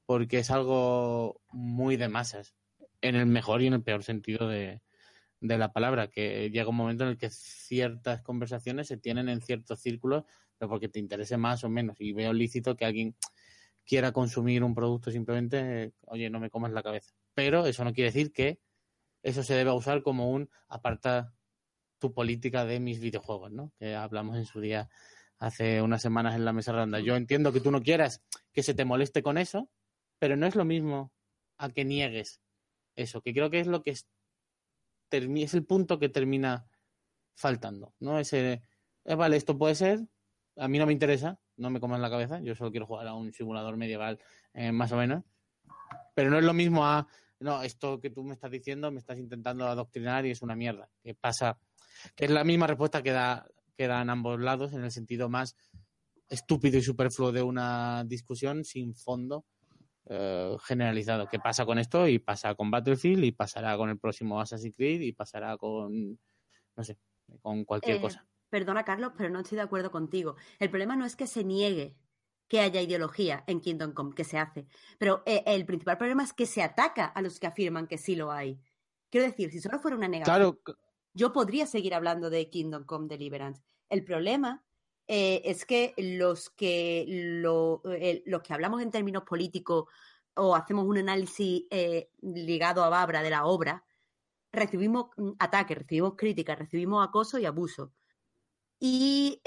porque es algo muy de masas, en el mejor y en el peor sentido de, de la palabra, que llega un momento en el que ciertas conversaciones se tienen en ciertos círculos, pero porque te interese más o menos. Y veo lícito que alguien quiera consumir un producto simplemente, oye, no me comas la cabeza. Pero eso no quiere decir que eso se deba usar como un aparta tu política de mis videojuegos, ¿no? Que hablamos en su día hace unas semanas en la mesa redonda. Yo entiendo que tú no quieras que se te moleste con eso, pero no es lo mismo a que niegues eso, que creo que es lo que es, es el punto que termina faltando, ¿no? Ese, eh, vale, esto puede ser, a mí no me interesa, no me comas la cabeza, yo solo quiero jugar a un simulador medieval eh, más o menos, pero no es lo mismo a, no, esto que tú me estás diciendo me estás intentando adoctrinar y es una mierda, que pasa, que es la misma respuesta que da quedan ambos lados en el sentido más estúpido y superfluo de una discusión sin fondo eh, generalizado. ¿Qué pasa con esto? Y pasa con Battlefield y pasará con el próximo Assassin's Creed y pasará con, no sé, con cualquier Eh, cosa. Perdona, Carlos, pero no estoy de acuerdo contigo. El problema no es que se niegue que haya ideología en Kingdom Come, que se hace, pero eh, el principal problema es que se ataca a los que afirman que sí lo hay. Quiero decir, si solo fuera una negación, Claro, yo podría seguir hablando de Kingdom Come Deliverance. El problema eh, es que los que lo, eh, los que hablamos en términos políticos o hacemos un análisis eh, ligado a Babra de la obra, recibimos mm, ataques, recibimos críticas, recibimos acoso y abuso. Y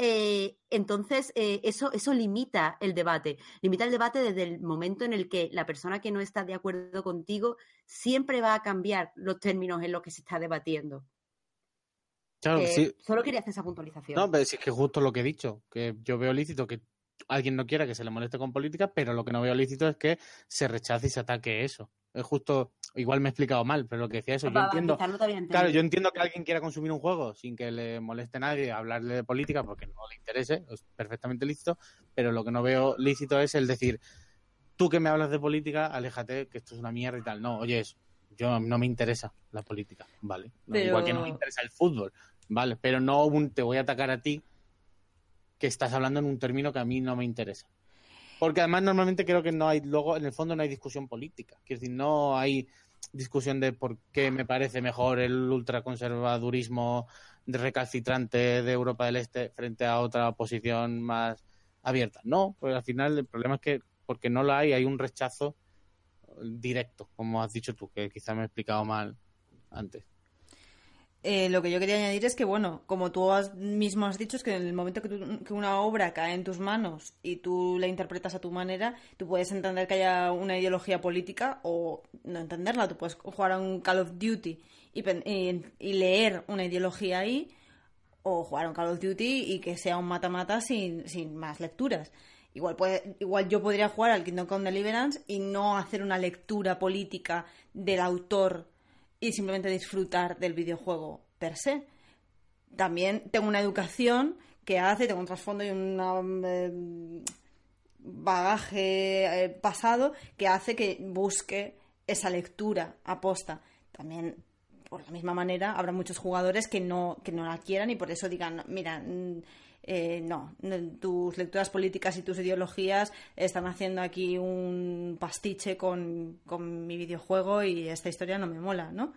entonces eso, eso limita el debate. Limita el debate desde el momento en el que la persona que no está de acuerdo contigo siempre va a cambiar los términos en los que se está debatiendo. Claro, Eh, sí. Solo quería hacer esa puntualización. No, pero si es que justo lo que he dicho, que yo veo lícito que alguien no quiera que se le moleste con política, pero lo que no veo lícito es que se rechace y se ataque eso. Es justo, igual me he explicado mal, pero lo que decía eso, yo entiendo. Claro, yo entiendo que alguien quiera consumir un juego sin que le moleste a nadie hablarle de política porque no le interese, es perfectamente lícito, pero lo que no veo lícito es el decir, tú que me hablas de política, aléjate, que esto es una mierda y tal. No, oye, eso, yo no me interesa la política, ¿vale? No, Pero- Igual que no me interesa el fútbol, ¿vale? Pero no te voy a atacar a ti que estás hablando en un término que a mí no me interesa. Porque además normalmente creo que no hay, luego en el fondo no hay discusión política. Quiero decir, no hay discusión de por qué me parece mejor el ultraconservadurismo recalcitrante de Europa del Este frente a otra posición más abierta. No, pues al final el problema es que porque no la hay, hay un rechazo directo, como has dicho tú, que quizá me he explicado mal antes. Eh, lo que yo quería añadir es que, bueno, como tú has- mismo has dicho, es que en el momento que, tú- que una obra cae en tus manos y tú la interpretas a tu manera, tú puedes entender que haya una ideología política o no entenderla. Tú puedes jugar a un Call of Duty y, y leer una ideología ahí, o jugar a un Call of Duty y que sea un mata-mata sin, sin más lecturas. Igual, puede, igual yo podría jugar al Kingdom Come Deliverance y no hacer una lectura política del autor y simplemente disfrutar del videojuego per se. También tengo una educación que hace, tengo un trasfondo y un eh, bagaje eh, pasado que hace que busque esa lectura aposta. También, por la misma manera, habrá muchos jugadores que no, que no la quieran y por eso digan, mira, mm, eh, no, tus lecturas políticas y tus ideologías están haciendo aquí un pastiche con, con mi videojuego y esta historia no me mola, ¿no?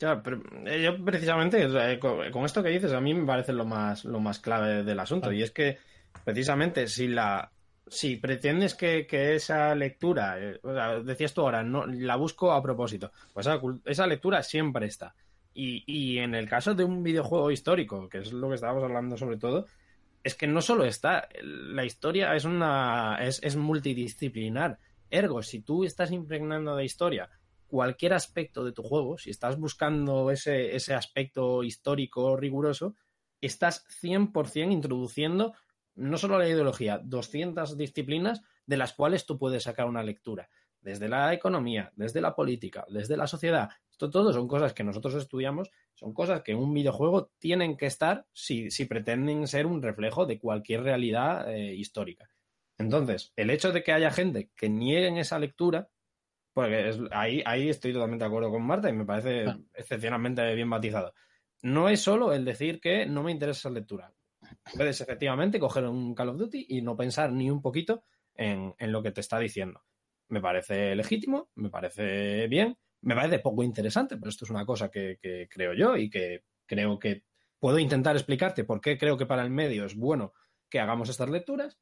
Ya, pero eh, yo precisamente, o sea, eh, con, esto que dices, a mí me parece lo más, lo más clave del asunto. Y es que, precisamente, si la si pretendes que, que esa lectura, eh, o sea, decías tú ahora, no la busco a propósito, pues esa, esa lectura siempre está. Y, en el caso de un videojuego histórico, que es lo que estábamos hablando sobre todo, es que no solo está, la historia es una es, es multidisciplinar. Ergo, si tú estás impregnando de historia cualquier aspecto de tu juego, si estás buscando ese, ese aspecto histórico riguroso, estás 100% introduciendo no solo la ideología, 200 disciplinas de las cuales tú puedes sacar una lectura. Desde la economía, desde la política, desde la sociedad. Esto todo son cosas que nosotros estudiamos, son cosas que en un videojuego tienen que estar si, si pretenden ser un reflejo de cualquier realidad eh, histórica. Entonces, el hecho de que haya gente que nieguen esa lectura, porque es- ahí, ahí estoy totalmente de acuerdo con Marta y me parece excepcionalmente bien batizado. No es solo el decir que no me interesa esa lectura. Puedes efectivamente coger un Call of Duty y no pensar ni un poquito en, en lo que te está diciendo. Me parece legítimo, me parece bien, me parece poco interesante, pero esto es una cosa que, creo yo y que creo que puedo intentar explicarte por qué creo que para el medio es bueno que hagamos estas lecturas,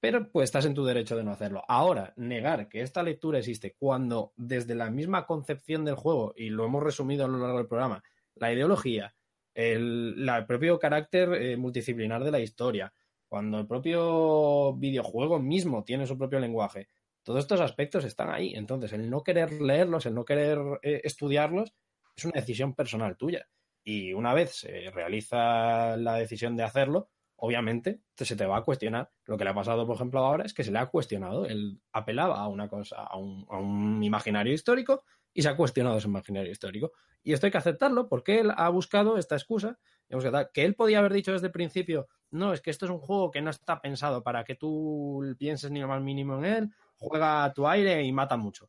pero pues estás en tu derecho de no hacerlo. Ahora, negar que esta lectura existe cuando desde la misma concepción del juego, y lo hemos resumido a lo largo del programa, la ideología, el, la- el propio carácter eh, multidisciplinar de la historia, cuando el propio videojuego mismo tiene su propio lenguaje, todos estos aspectos están ahí. Entonces, el no querer leerlos, el no querer eh, estudiarlos, es una decisión personal tuya. Y una vez se realiza la decisión de hacerlo, obviamente te- se te va a cuestionar. Lo que le ha pasado, por ejemplo, ahora es que se le ha cuestionado. Él apelaba a una cosa, a un, a un imaginario histórico y se ha cuestionado ese imaginario histórico. Y esto hay que aceptarlo porque él ha buscado esta excusa. Que él podía haber dicho desde el principio, no, es que esto es un juego que no está pensado para que tú pienses ni lo más mínimo en él, juega a tu aire y mata mucho.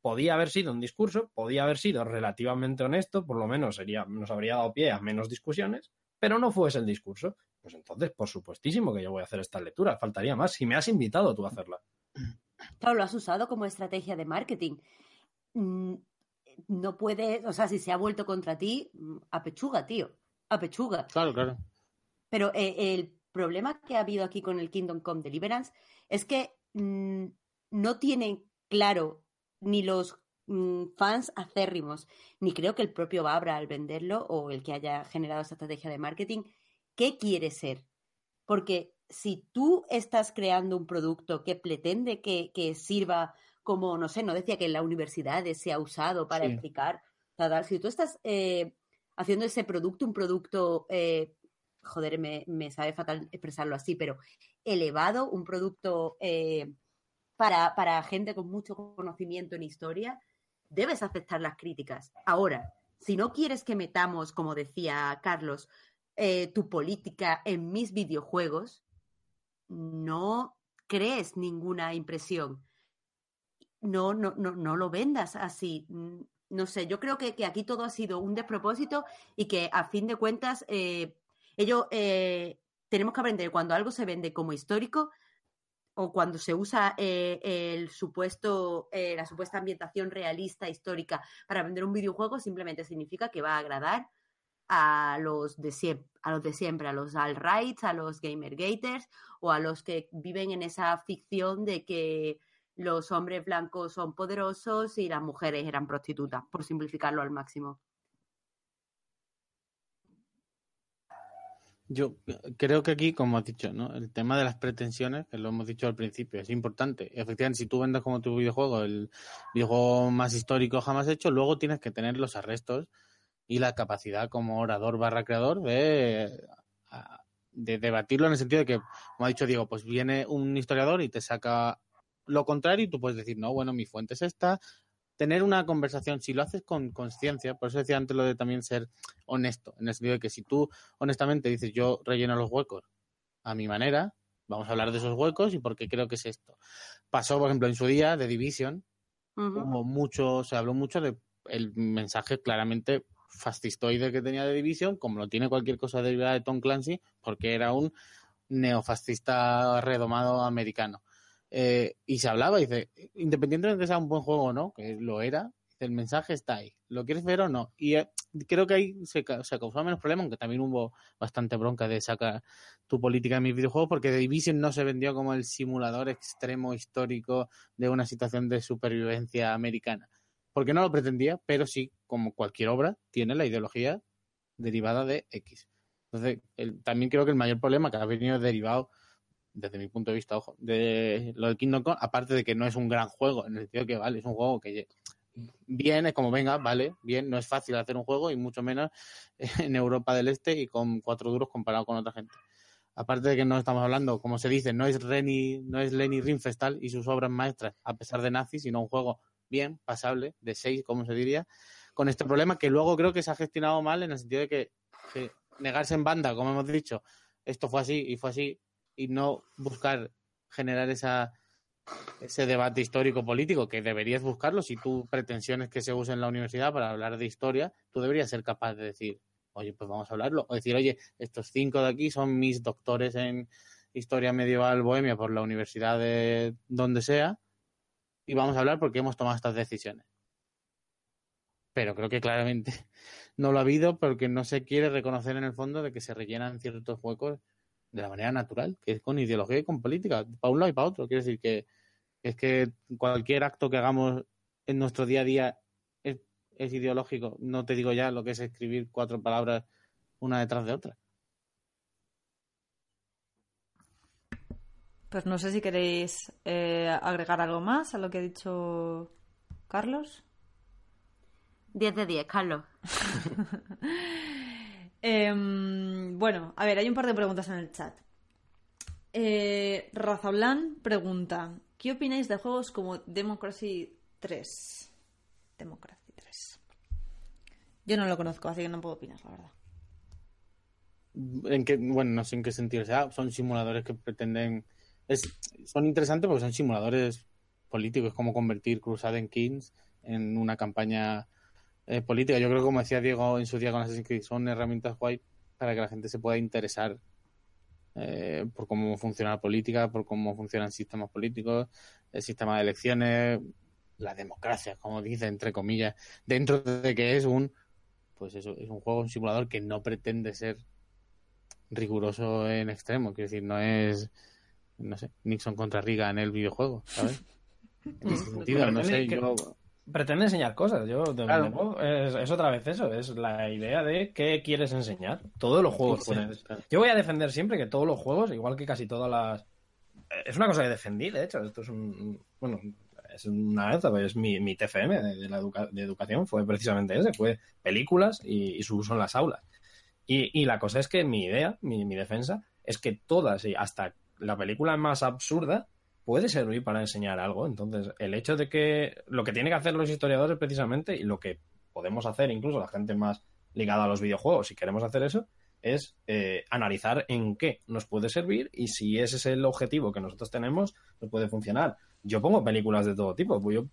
Podía haber sido un discurso, podía haber sido relativamente honesto, por lo menos sería, nos habría dado pie a menos discusiones, pero no fue ese el discurso. Pues entonces, por supuestísimo que yo voy a hacer esta lectura, faltaría más. Si me has invitado tú a hacerla. Claro, lo has usado como estrategia de marketing. Mm, No puede, o sea, si se ha vuelto contra ti, mm, a pechuga, tío. A pechuga. Claro, claro. Pero eh, el problema que ha habido aquí con el Kingdom Come Deliverance es que no tienen claro ni los mm, fans acérrimos, ni creo que el propio Babra al venderlo o el que haya generado esa estrategia de marketing, ¿qué quiere ser? Porque si tú estás creando un producto que pretende que, sirva como, no sé, no decía que en la universidad se ha usado para explicar, tal, si tú estás eh, haciendo ese producto, un producto, eh, joder, me, sabe fatal expresarlo así, pero elevado, un producto eh, para, para gente con mucho conocimiento en historia, debes aceptar las críticas. Ahora, si no quieres que metamos, como decía Carlos, tu política en mis videojuegos, no crees ninguna impresión. No, no, no, no lo vendas así. Mm, no sé, yo creo que, aquí todo ha sido un despropósito y que a fin de cuentas eh, ello, eh, tenemos que aprender cuando algo se vende como histórico o cuando se usa eh, el supuesto, la supuesta ambientación realista histórica para vender un videojuego, simplemente significa que va a agradar a los de siempre, a los de siempre, a los alt-rights, a los gamer-gaters o a los que viven en esa ficción de que los hombres blancos son poderosos y las mujeres eran prostitutas, por simplificarlo al máximo. Yo creo que aquí, como has dicho, ¿no? el tema de las pretensiones, que lo hemos dicho al principio, es importante. Efectivamente, si tú vendes como tu videojuego el videojuego más histórico jamás hecho, luego tienes que tener los arrestos y la capacidad como orador barra creador de, de debatirlo en el sentido de que, como ha dicho Diego, pues viene un historiador y te saca lo contrario y tú puedes decir, no, bueno, mi fuente es esta. Tener una conversación, si lo haces con conciencia, por eso decía antes lo de también ser honesto, en el sentido de que si tú honestamente dices, yo relleno los huecos a mi manera, vamos a hablar de esos huecos y por qué creo que es esto. Pasó, por ejemplo, en su día de Division, como mucho, se habló mucho de el mensaje claramente fascistoide que tenía de Division, como lo tiene cualquier cosa derivada de Tom Clancy, porque era un neofascista redomado americano. Eh, y se hablaba, dice, independientemente de que sea un buen juego o no, que lo era, el mensaje está ahí. ¿Lo quieres ver o no? Y eh, creo que ahí se, se, causó menos problema, aunque también hubo bastante bronca de sacar tu política en mis videojuegos, porque The Division no se vendió como el simulador extremo histórico de una situación de supervivencia americana porque no lo pretendía, pero sí, como cualquier obra, tiene la ideología derivada de X. Entonces, también creo que el mayor problema que ha venido derivado, desde mi punto de vista, ojo, de lo de Kingdom Come, aparte de que no es un gran juego, en el sentido que, vale, es un juego que bien, es como venga, vale, bien, no es fácil hacer un juego y mucho menos en Europa del Este y con cuatro duros comparado con otra gente. Aparte de que no estamos hablando, como se dice, no es Reni, no es Lenny Rinfestal y sus obras maestras, a pesar de nazis, sino un juego bien, pasable, de 6, como se diría, con este problema que luego creo que se ha gestionado mal en el sentido de que, negarse en banda, como hemos dicho, esto fue así y fue así, y no buscar generar ese debate histórico político que deberías buscarlo si tú pretensiones que se use en la universidad para hablar de historia, tú deberías ser capaz de decir, oye, pues vamos a hablarlo, o decir, oye, estos cinco de aquí son mis doctores en historia medieval bohemia por la universidad de donde sea, y vamos a hablar porque hemos tomado estas decisiones. Pero creo que claramente no lo ha habido porque no se quiere reconocer en el fondo de que se rellenan ciertos huecos de la manera natural, que es con ideología y con política, para un lado y para otro. Quiere decir que es que cualquier acto que hagamos en nuestro día a día es, es ideológico. No te digo ya lo que es escribir cuatro palabras una detrás de otra. Pues no sé si queréis eh, agregar algo más a lo que ha dicho Carlos. 10 de 10, Carlos. Em, bueno, a ver, hay un par de preguntas en el chat. Eh, pregunta: ¿Qué opináis de juegos como Democracy 3? Democracy 3. Yo no lo conozco, así que no puedo opinar, la verdad. En qué, bueno, no sé en qué sentido sea. Son simuladores que pretenden son interesantes porque son simuladores políticos, como convertir Crusader Kings en una campaña eh, política. Yo creo que, como decía Diego en su día con Assassin's Creed, son herramientas guay para que la gente se pueda interesar eh, por cómo funciona la política, por cómo funcionan sistemas políticos, el sistema de elecciones, la democracia, como dice, entre comillas, dentro de que es un, pues eso, es un juego, un simulador que no pretende ser riguroso en extremo. Quiero decir, no es, no sé, Nixon contra Riga en el videojuego, ¿sabes? En ese sentido, no sé, yo... Pretende enseñar cosas, yo de claro. es, es, otra vez eso, es la idea de qué quieres enseñar. Todos los juegos sí, sí, claro. Yo voy a defender siempre que todos los juegos, igual que casi todas las... Es una cosa que defendí, de hecho, esto es un... Bueno, es una vez, es mi, mi TFM de, de la educa de educación, fue precisamente ese, fue películas y, y, su uso en las aulas. Y, y la cosa es que mi idea, mi, mi defensa, es que todas, y hasta la película más absurda, puede servir para enseñar algo. Entonces, el hecho de que lo que tienen que hacer los historiadores precisamente y lo que podemos hacer incluso la gente más ligada a los videojuegos, si queremos hacer eso, es eh, analizar en qué nos puede servir y si ese es el objetivo que nosotros tenemos, nos puede funcionar. Yo pongo películas de todo tipo, yo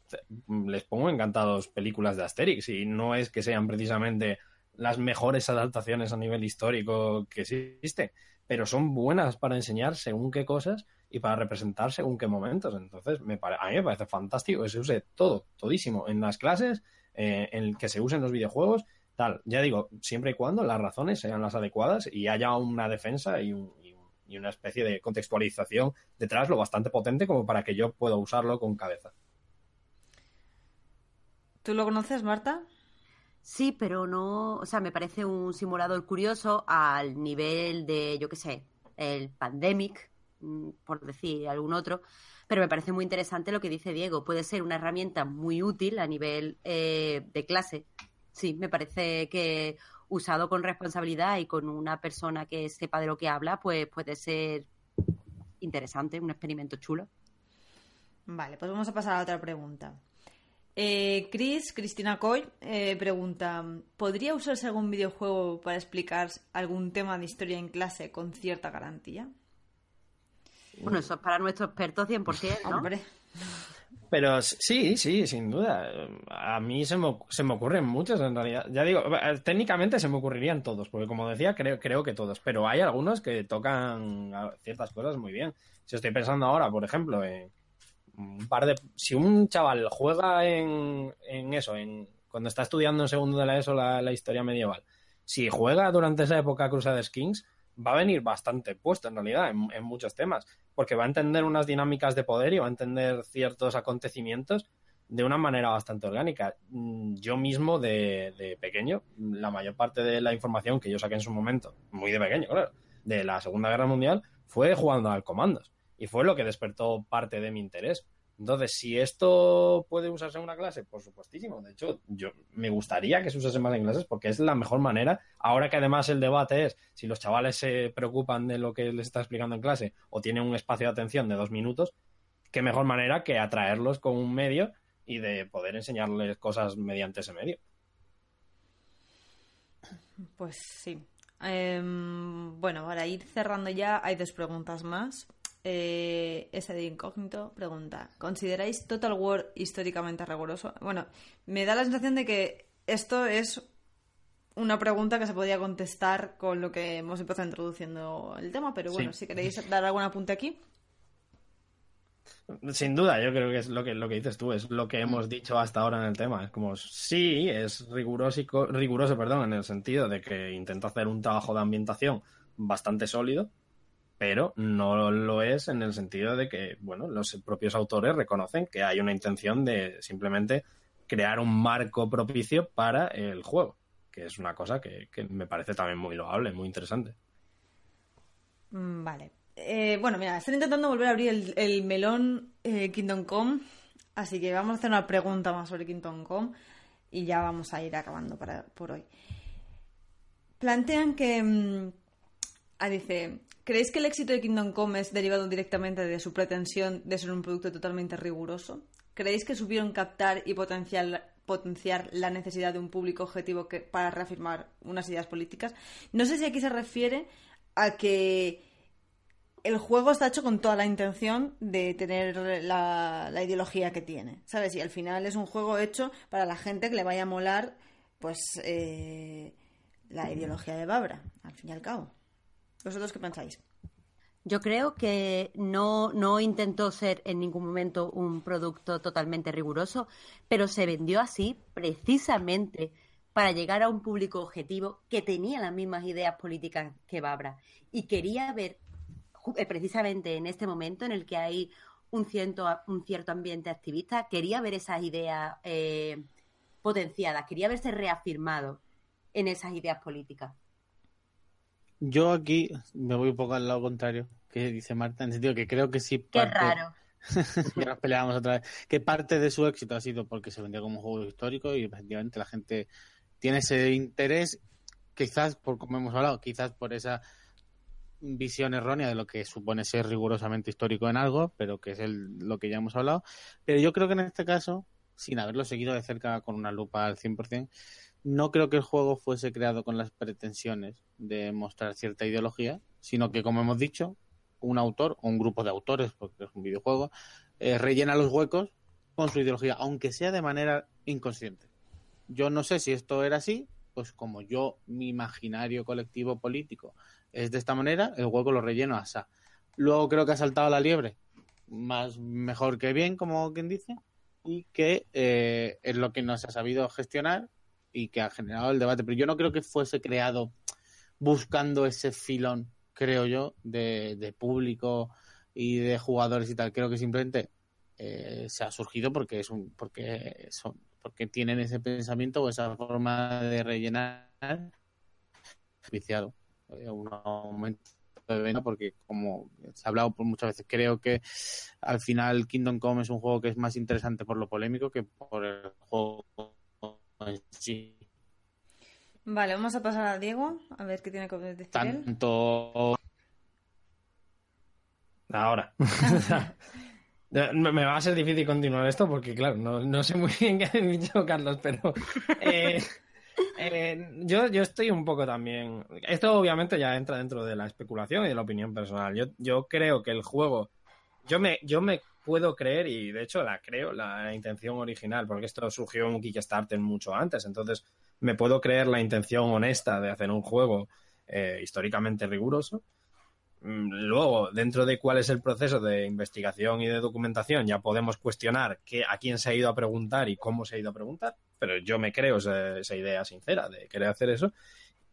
les pongo encantados películas de Asterix y no es que sean precisamente las mejores adaptaciones a nivel histórico que existen, pero son buenas para enseñar según qué cosas y para representar según qué momentos. Entonces, me pare... a mí me parece fantástico que se use todo, todísimo, en las clases, eh, en que se usen los videojuegos, tal. Ya digo, siempre y cuando las razones sean las adecuadas y haya una defensa y, un, y, un, y una especie de contextualización detrás lo bastante potente como para que yo pueda usarlo con cabeza. ¿Tú lo conoces, Marta? Sí, pero no, o sea, me parece un simulador curioso al nivel de, yo qué sé, el Pandemic, por decir algún otro, pero me parece muy interesante lo que dice Diego. Puede ser una herramienta muy útil a nivel eh, de clase. Sí, me parece que usado con responsabilidad y con una persona que sepa de lo que habla, pues puede ser interesante, un experimento chulo. Vale, pues vamos a pasar a otra pregunta. Eh, Chris, Cristina Coy, eh, pregunta: ¿Podría usarse algún videojuego para explicar algún tema de historia en clase con cierta garantía? Bueno, eso es para nuestros expertos 100%, ¿no? Hombre. Pero sí, sí, sin duda. A mí se me, se me, ocurren muchos en realidad. Ya digo, técnicamente se me ocurrirían todos, porque como decía, creo, creo que todos. Pero hay algunos que tocan ciertas cosas muy bien. Si estoy pensando ahora, por ejemplo, en un par de. Si un chaval juega en, en eso, en cuando está estudiando en segundo de la ESO la, la historia medieval, si juega durante esa época Crusader Kings, va a venir bastante puesto en realidad en, muchos temas, porque va a entender unas dinámicas de poder y va a entender ciertos acontecimientos de una manera bastante orgánica. Yo mismo de, de pequeño, la mayor parte de la información que yo saqué en su momento, muy de pequeño, claro, de la Segunda Guerra Mundial, fue jugando al comandos y fue lo que despertó parte de mi interés. Entonces, si esto puede usarse en una clase, por supuestísimo. De hecho, yo me gustaría que se usase más en clases porque es la mejor manera. Ahora que además el debate es si los chavales se preocupan de lo que les está explicando en clase o tienen un espacio de atención de dos minutos, qué mejor manera que atraerlos con un medio y de poder enseñarles cosas mediante ese medio. Pues sí. Eh, bueno, para ir cerrando ya, hay dos preguntas más. Eh, ese de incógnito pregunta: ¿Consideráis Total War históricamente riguroso? Bueno, me da la sensación de que esto es una pregunta que se podría contestar con lo que hemos empezado introduciendo el tema, pero bueno, sí. si queréis dar algún apunte aquí. Sin duda, yo creo que es lo que, lo que dices tú, es lo que hemos dicho hasta ahora en el tema. Es como, sí, es riguroso, riguroso perdón, en el sentido de que intenta hacer un trabajo de ambientación bastante sólido, pero no lo es en el sentido de que, bueno, los propios autores reconocen que hay una intención de simplemente crear un marco propicio para el juego, que es una cosa que, que me parece también muy loable, muy interesante. Vale. Eh, bueno, mira, están intentando volver a abrir el, el melón eh, Kingdom Come, así que vamos a hacer una pregunta más sobre Kingdom Come y ya vamos a ir acabando para, por hoy. Plantean que... Mmm, dice, ¿Creéis que el éxito de Kingdom Come es derivado directamente de su pretensión de ser un producto totalmente riguroso? ¿Creéis que supieron captar y potenciar, la necesidad de un público objetivo que, para reafirmar unas ideas políticas? No sé si aquí se refiere a que el juego está hecho con toda la intención de tener la, la, ideología que tiene, ¿sabes? Y al final es un juego hecho para la gente que le vaya a molar, pues, eh, la ideología de Babra, al fin y al cabo. ¿Vosotros qué pensáis? Yo creo que no, no intentó ser en ningún momento un producto totalmente riguroso, pero se vendió así precisamente para llegar a un público objetivo que tenía las mismas ideas políticas que Babra y quería ver eh, precisamente en este momento en el que hay un cierto, un cierto ambiente activista, quería ver esas ideas eh, potenciadas, quería verse reafirmado en esas ideas políticas. Yo aquí me voy un poco al lado contrario, que dice Marta, en el sentido que creo que sí. Qué raro. ya nos peleamos otra vez. Que parte de su éxito ha sido porque se vendía como un juego histórico y efectivamente la gente tiene ese interés, quizás por como hemos hablado, quizás por esa visión errónea de lo que supone ser rigurosamente histórico en algo, pero que es el, lo que ya hemos hablado. Pero yo creo que en este caso, sin haberlo seguido de cerca con una lupa al 100%, no creo que el juego fuese creado con las pretensiones de mostrar cierta ideología, sino que, como hemos dicho, un autor o un grupo de autores, porque es un videojuego, eh, rellena los huecos con su ideología, aunque sea de manera inconsciente. Yo no sé si esto era así, pues como yo, mi imaginario colectivo político es de esta manera, el hueco lo relleno asa. Luego creo que ha saltado la liebre, más mejor que bien, como quien dice, y que eh, es lo que nos ha sabido gestionar y que ha generado el debate. Pero yo no creo que fuese creado buscando ese filón, creo yo, de, público y de jugadores y tal. Creo que simplemente eh, se ha surgido porque es un, porque son, porque tienen ese pensamiento o esa forma de rellenar viciado. Eh, un aumento de venta porque como se ha hablado por muchas veces creo que al final Kingdom Come es un juego que es más interesante por lo polémico que por el juego sí. Vale, vamos a pasar a Diego, a ver qué tiene que decir Tanto... Ahora. me va a ser difícil continuar esto porque, claro, no, sé muy bien qué ha dicho Carlos, pero eh, eh, yo, yo estoy un poco también... Esto obviamente ya entra dentro de la especulación y de la opinión personal. Yo, yo creo que el juego... Yo me, yo me puedo creer, y de hecho la creo, la intención original, porque esto surgió en un Kickstarter mucho antes, entonces me puedo creer la intención honesta de hacer un juego eh, históricamente riguroso. Mm, luego, dentro de cuál es el proceso de investigación y de documentación, ya podemos cuestionar qué, a quién se ha ido a preguntar y cómo se ha ido a preguntar, pero yo me creo esa, esa idea sincera de querer hacer eso.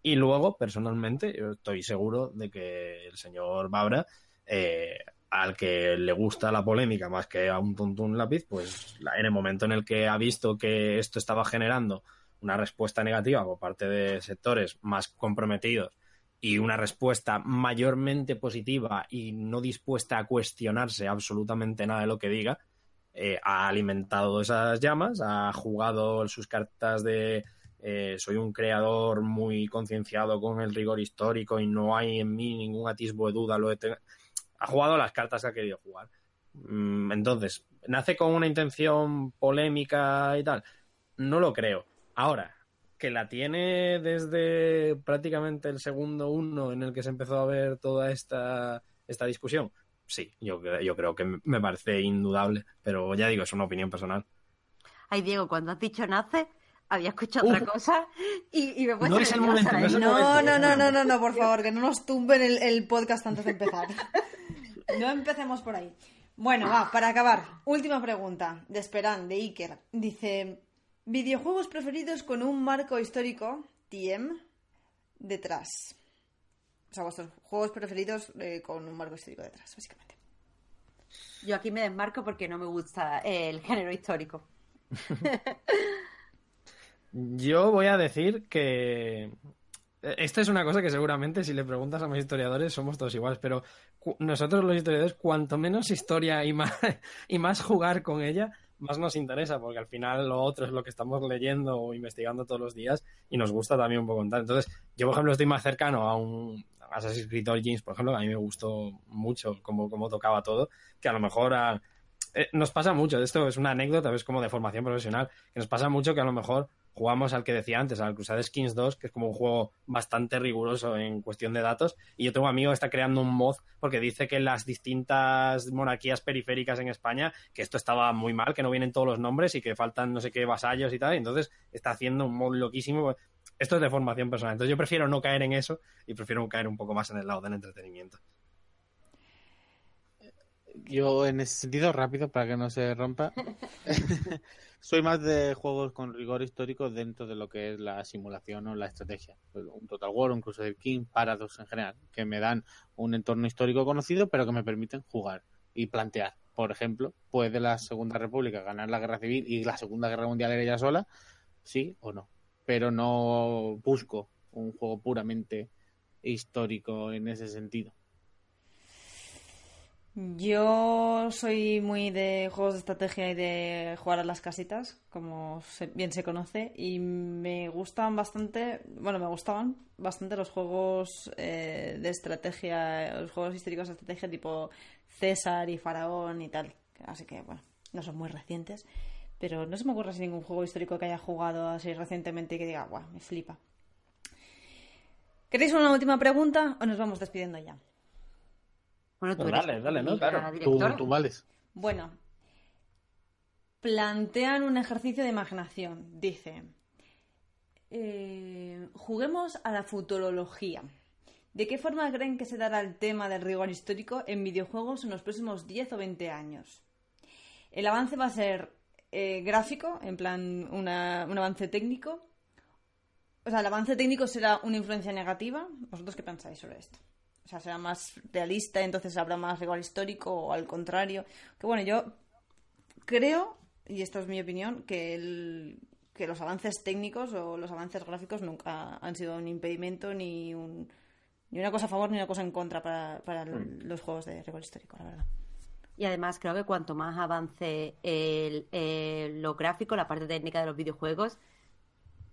Y luego, personalmente, yo estoy seguro de que el señor Babra eh, al que le gusta la polémica más que a un tuntún lápiz, pues en el momento en el que ha visto que esto estaba generando una respuesta negativa por parte de sectores más comprometidos y una respuesta mayormente positiva y no dispuesta a cuestionarse absolutamente nada de lo que diga, eh, ha alimentado esas llamas, ha jugado sus cartas de eh, soy un creador muy concienciado con el rigor histórico y no hay en mí ningún atisbo de duda, lo ha jugado las cartas que ha querido jugar. Mm, entonces, ¿nace con una intención polémica y tal? No lo creo. Ahora, que la tiene desde prácticamente el segundo uno en el que se empezó a ver toda esta, esta discusión, sí, yo, yo creo que me parece indudable, pero ya digo, es una opinión personal. Ay, Diego, cuando has dicho nace, había escuchado otra cosa y, me no es el momento, no, no, no, no, no, no, por favor, que no nos tumben el podcast antes de empezar. No empecemos por ahí. Bueno, va, para acabar, última pregunta de Esperan, de Iker. Dice, videojuegos preferidos con un marco histórico, TM, detrás. O sea, vuestros juegos preferidos eh, con un marco histórico detrás, básicamente. Yo aquí me desmarco porque no me gusta el género histórico. Yo voy a decir que esto es una cosa que seguramente si le preguntas a mis historiadores somos todos iguales, pero nosotros los historiadores, cuanto menos historia y más, y más jugar con ella, más nos interesa, porque al final lo otro es lo que estamos leyendo o investigando todos los días y nos gusta también un poco contar. Entonces, yo, por ejemplo, estoy más cercano a un Assassin's Creed Origins, por ejemplo, a mí me gustó mucho cómo, cómo tocaba todo, que a lo mejor eh, nos pasa mucho, esto es una anécdota, es como de formación profesional, que nos pasa mucho que a lo mejor jugamos al que decía antes, al Crusade Skins 2, que es como un juego bastante riguroso en cuestión de datos. Y yo tengo un amigo que está creando un mod porque dice que las distintas monarquías periféricas en España, que esto estaba muy mal, que no vienen todos los nombres y que faltan no sé qué vasallos y tal. Y entonces está haciendo un mod loquísimo. Esto es de formación personal. Entonces yo prefiero no caer en eso y prefiero caer un poco más en el lado del entretenimiento. Yo, en ese sentido, rápido, para que no se rompa, soy más de juegos con rigor histórico dentro de lo que es la simulación o la estrategia. Pues, un Total War, incluso el King, Paradox en general, que me dan un entorno histórico conocido, pero que me permiten jugar y plantear. Por ejemplo, ¿puede la Segunda República ganar la Guerra Civil y la Segunda Guerra Mundial ella sola? Sí o no. Pero no busco un juego puramente histórico en ese sentido. Yo soy muy de juegos de estrategia y de jugar a las casitas, como bien se conoce, y me gustan bastante, bueno, me gustaban bastante los juegos eh, de estrategia, los juegos históricos de estrategia tipo César y Faraón y tal. Así que, bueno, no son muy recientes, pero no se me ocurre así ningún juego histórico que haya jugado así recientemente y que diga, guau, me flipa. ¿Queréis una última pregunta o nos vamos despidiendo ya? Bueno, tú pues dale, dale, ¿no? Claro. Tú, vales. Bueno, plantean un ejercicio de imaginación. Dice, eh, juguemos a la futurología. ¿De qué forma creen que se dará el tema del rigor histórico en videojuegos en los próximos 10 o 20 años? El avance va a ser eh, gráfico, en plan un avance técnico. O sea, el avance técnico será una influencia negativa. ¿Vosotros qué pensáis sobre esto? O sea, será más realista, entonces habrá más rigor histórico o al contrario. Que bueno, yo creo, y esta es mi opinión, que, el, que los avances técnicos o los avances gráficos nunca han sido un impedimento ni, un, ni una cosa a favor ni una cosa en contra para, para mm. los juegos de rigor histórico, la verdad. Y además creo que cuanto más avance el, lo gráfico, la parte técnica de los videojuegos,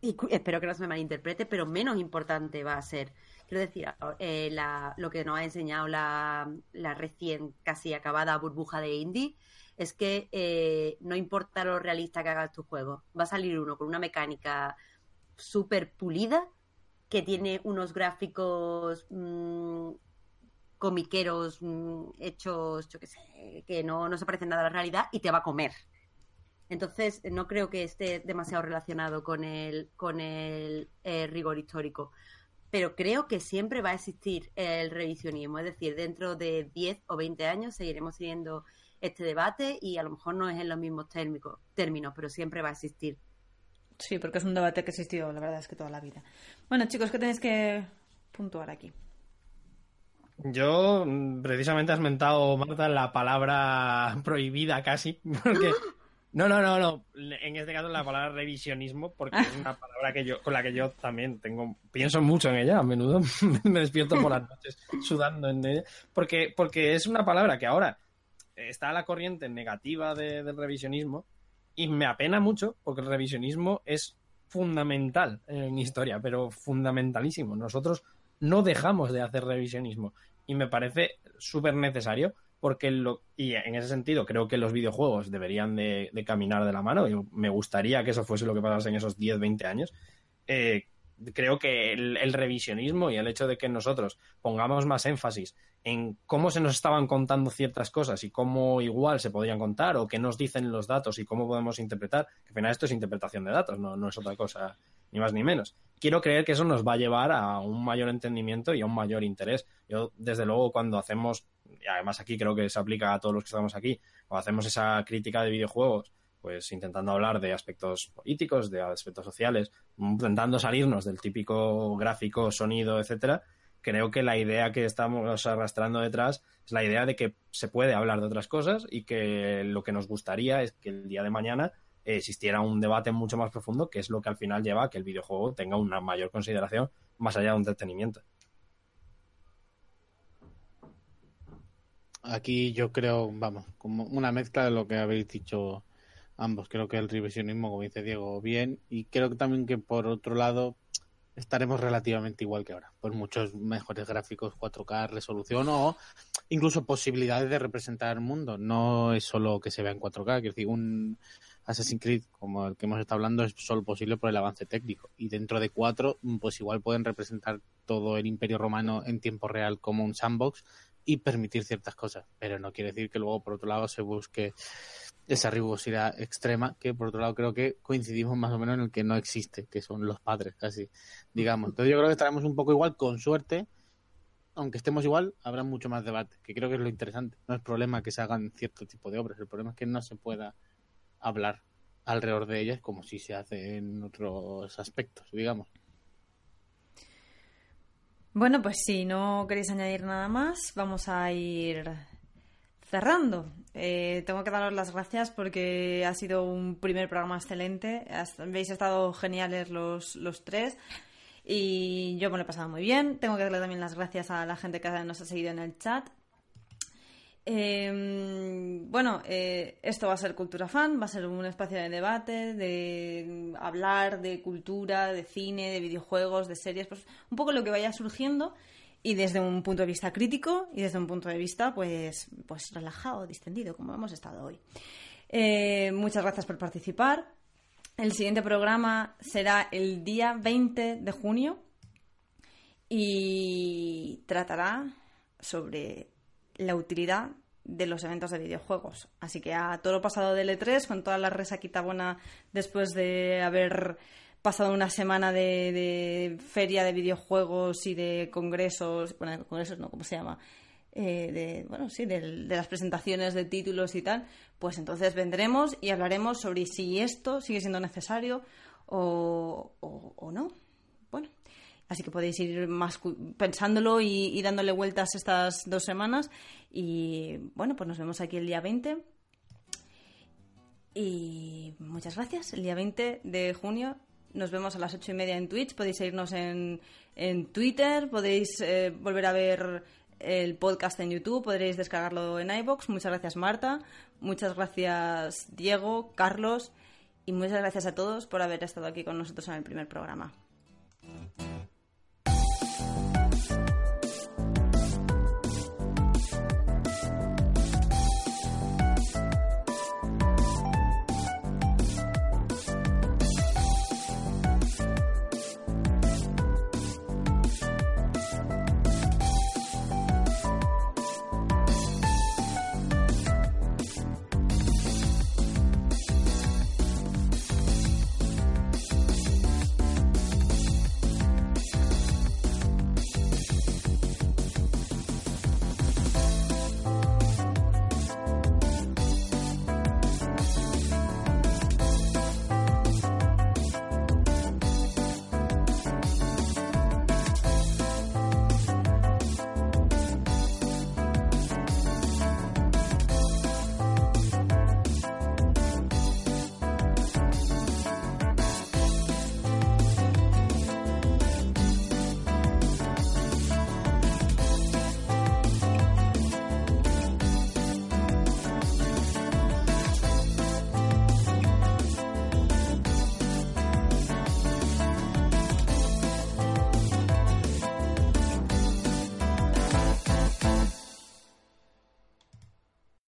y espero que no se me malinterprete, pero menos importante va a ser. Quiero decir, eh, lo que nos ha enseñado la, recién casi acabada burbuja de indie es que eh, no importa lo realista que hagas tu juego, va a salir uno con una mecánica súper pulida, que tiene unos gráficos mmm, comiqueros mm, hechos, yo qué sé, que no, no se parecen nada a la realidad y te va a comer. Entonces, no creo que esté demasiado relacionado con el, con el eh, rigor histórico pero creo que siempre va a existir el revisionismo. Es decir, dentro de 10 o 20 años seguiremos teniendo este debate y a lo mejor no es en los mismos términos, pero siempre va a existir. Sí, porque es un debate que ha existido, la verdad es que toda la vida. Bueno, chicos, ¿qué tenéis que puntuar aquí? Yo, precisamente has mentado, Marta, la palabra prohibida casi, porque No, no, no, no. En este caso la palabra revisionismo, porque es una palabra que yo, con la que yo también tengo, pienso mucho en ella, a menudo me despierto por las noches sudando en ella, porque, porque es una palabra que ahora está a la corriente negativa del revisionismo y me apena mucho porque el revisionismo es fundamental en historia, pero fundamentalísimo. Nosotros no dejamos de hacer revisionismo y me parece súper necesario porque lo, y en ese sentido creo que los videojuegos deberían de, caminar de la mano. y me gustaría que eso fuese lo que pasase en esos 10, 20 años. Eh, creo que el, revisionismo y el hecho de que nosotros pongamos más énfasis en cómo se nos estaban contando ciertas cosas y cómo igual se podrían contar o qué nos dicen los datos y cómo podemos interpretar, que al final esto es interpretación de datos, no, no es otra cosa, ni más ni menos. Quiero creer que eso nos va a llevar a un mayor entendimiento y a un mayor interés. Yo, desde luego, cuando hacemos y además aquí creo que se aplica a todos los que estamos aquí, o hacemos esa crítica de videojuegos, pues intentando hablar de aspectos políticos, de aspectos sociales, intentando salirnos del típico gráfico, sonido, etcétera, creo que la idea que estamos arrastrando detrás es la idea de que se puede hablar de otras cosas y que lo que nos gustaría es que el día de mañana existiera un debate mucho más profundo, que es lo que al final lleva a que el videojuego tenga una mayor consideración más allá de un entretenimiento. Aquí yo creo, vamos, como una mezcla de lo que habéis dicho ambos. Creo que el revisionismo, como dice Diego, bien. Y creo que también que por otro lado estaremos relativamente igual que ahora. Por muchos mejores gráficos, 4K, resolución o incluso posibilidades de representar el mundo. No es solo que se vea en 4K, que decir, un Assassin's Creed como el que hemos estado hablando es solo posible por el avance técnico. Y dentro de 4, pues igual pueden representar todo el imperio romano en tiempo real como un sandbox y permitir ciertas cosas. Pero no quiere decir que luego, por otro lado, se busque esa rigurosidad extrema, que por otro lado creo que coincidimos más o menos en el que no existe, que son los padres, casi, digamos. Entonces yo creo que estaremos un poco igual, con suerte, aunque estemos igual, habrá mucho más debate, que creo que es lo interesante. No es problema que se hagan cierto tipo de obras, el problema es que no se pueda hablar alrededor de ellas como si se hace en otros aspectos, digamos. Bueno, pues si no queréis añadir nada más, vamos a ir cerrando. Eh, tengo que daros las gracias porque ha sido un primer programa excelente. Habéis estado geniales los, los tres. Y yo me lo he pasado muy bien. Tengo que darle también las gracias a la gente que nos ha seguido en el chat. Em, bueno, eh, esto va a ser Cultura Fan, va a ser un espacio de debate, de hablar de cultura, de cine, de videojuegos, de series, pues un poco lo que vaya surgiendo y desde un punto de vista crítico y desde un punto de vista pues, pues relajado, distendido, como hemos estado hoy. Eh, muchas gracias por participar. El siguiente programa será el día 20 de junio y tratará sobre la utilidad de los eventos de videojuegos. Así que a todo lo pasado del E3, con toda la resaquita buena después de haber pasado una semana de, feria de videojuegos y de congresos, bueno, congresos no, ¿cómo se llama? Eh, de, bueno, sí, de, las presentaciones de títulos y tal, pues entonces vendremos y hablaremos sobre si esto sigue siendo necesario o, o no. Así que podéis ir más pensándolo y, dándole vueltas estas dos semanas. Y bueno, pues nos vemos aquí el día 20. Y muchas gracias. El día 20 de junio nos vemos a las ocho y media en Twitch. Podéis seguirnos en, en Twitter. Podéis eh, volver a ver el podcast en YouTube. Podréis descargarlo en iBox. Muchas gracias, Marta. Muchas gracias, Diego, Carlos. Y muchas gracias a todos por haber estado aquí con nosotros en el primer programa.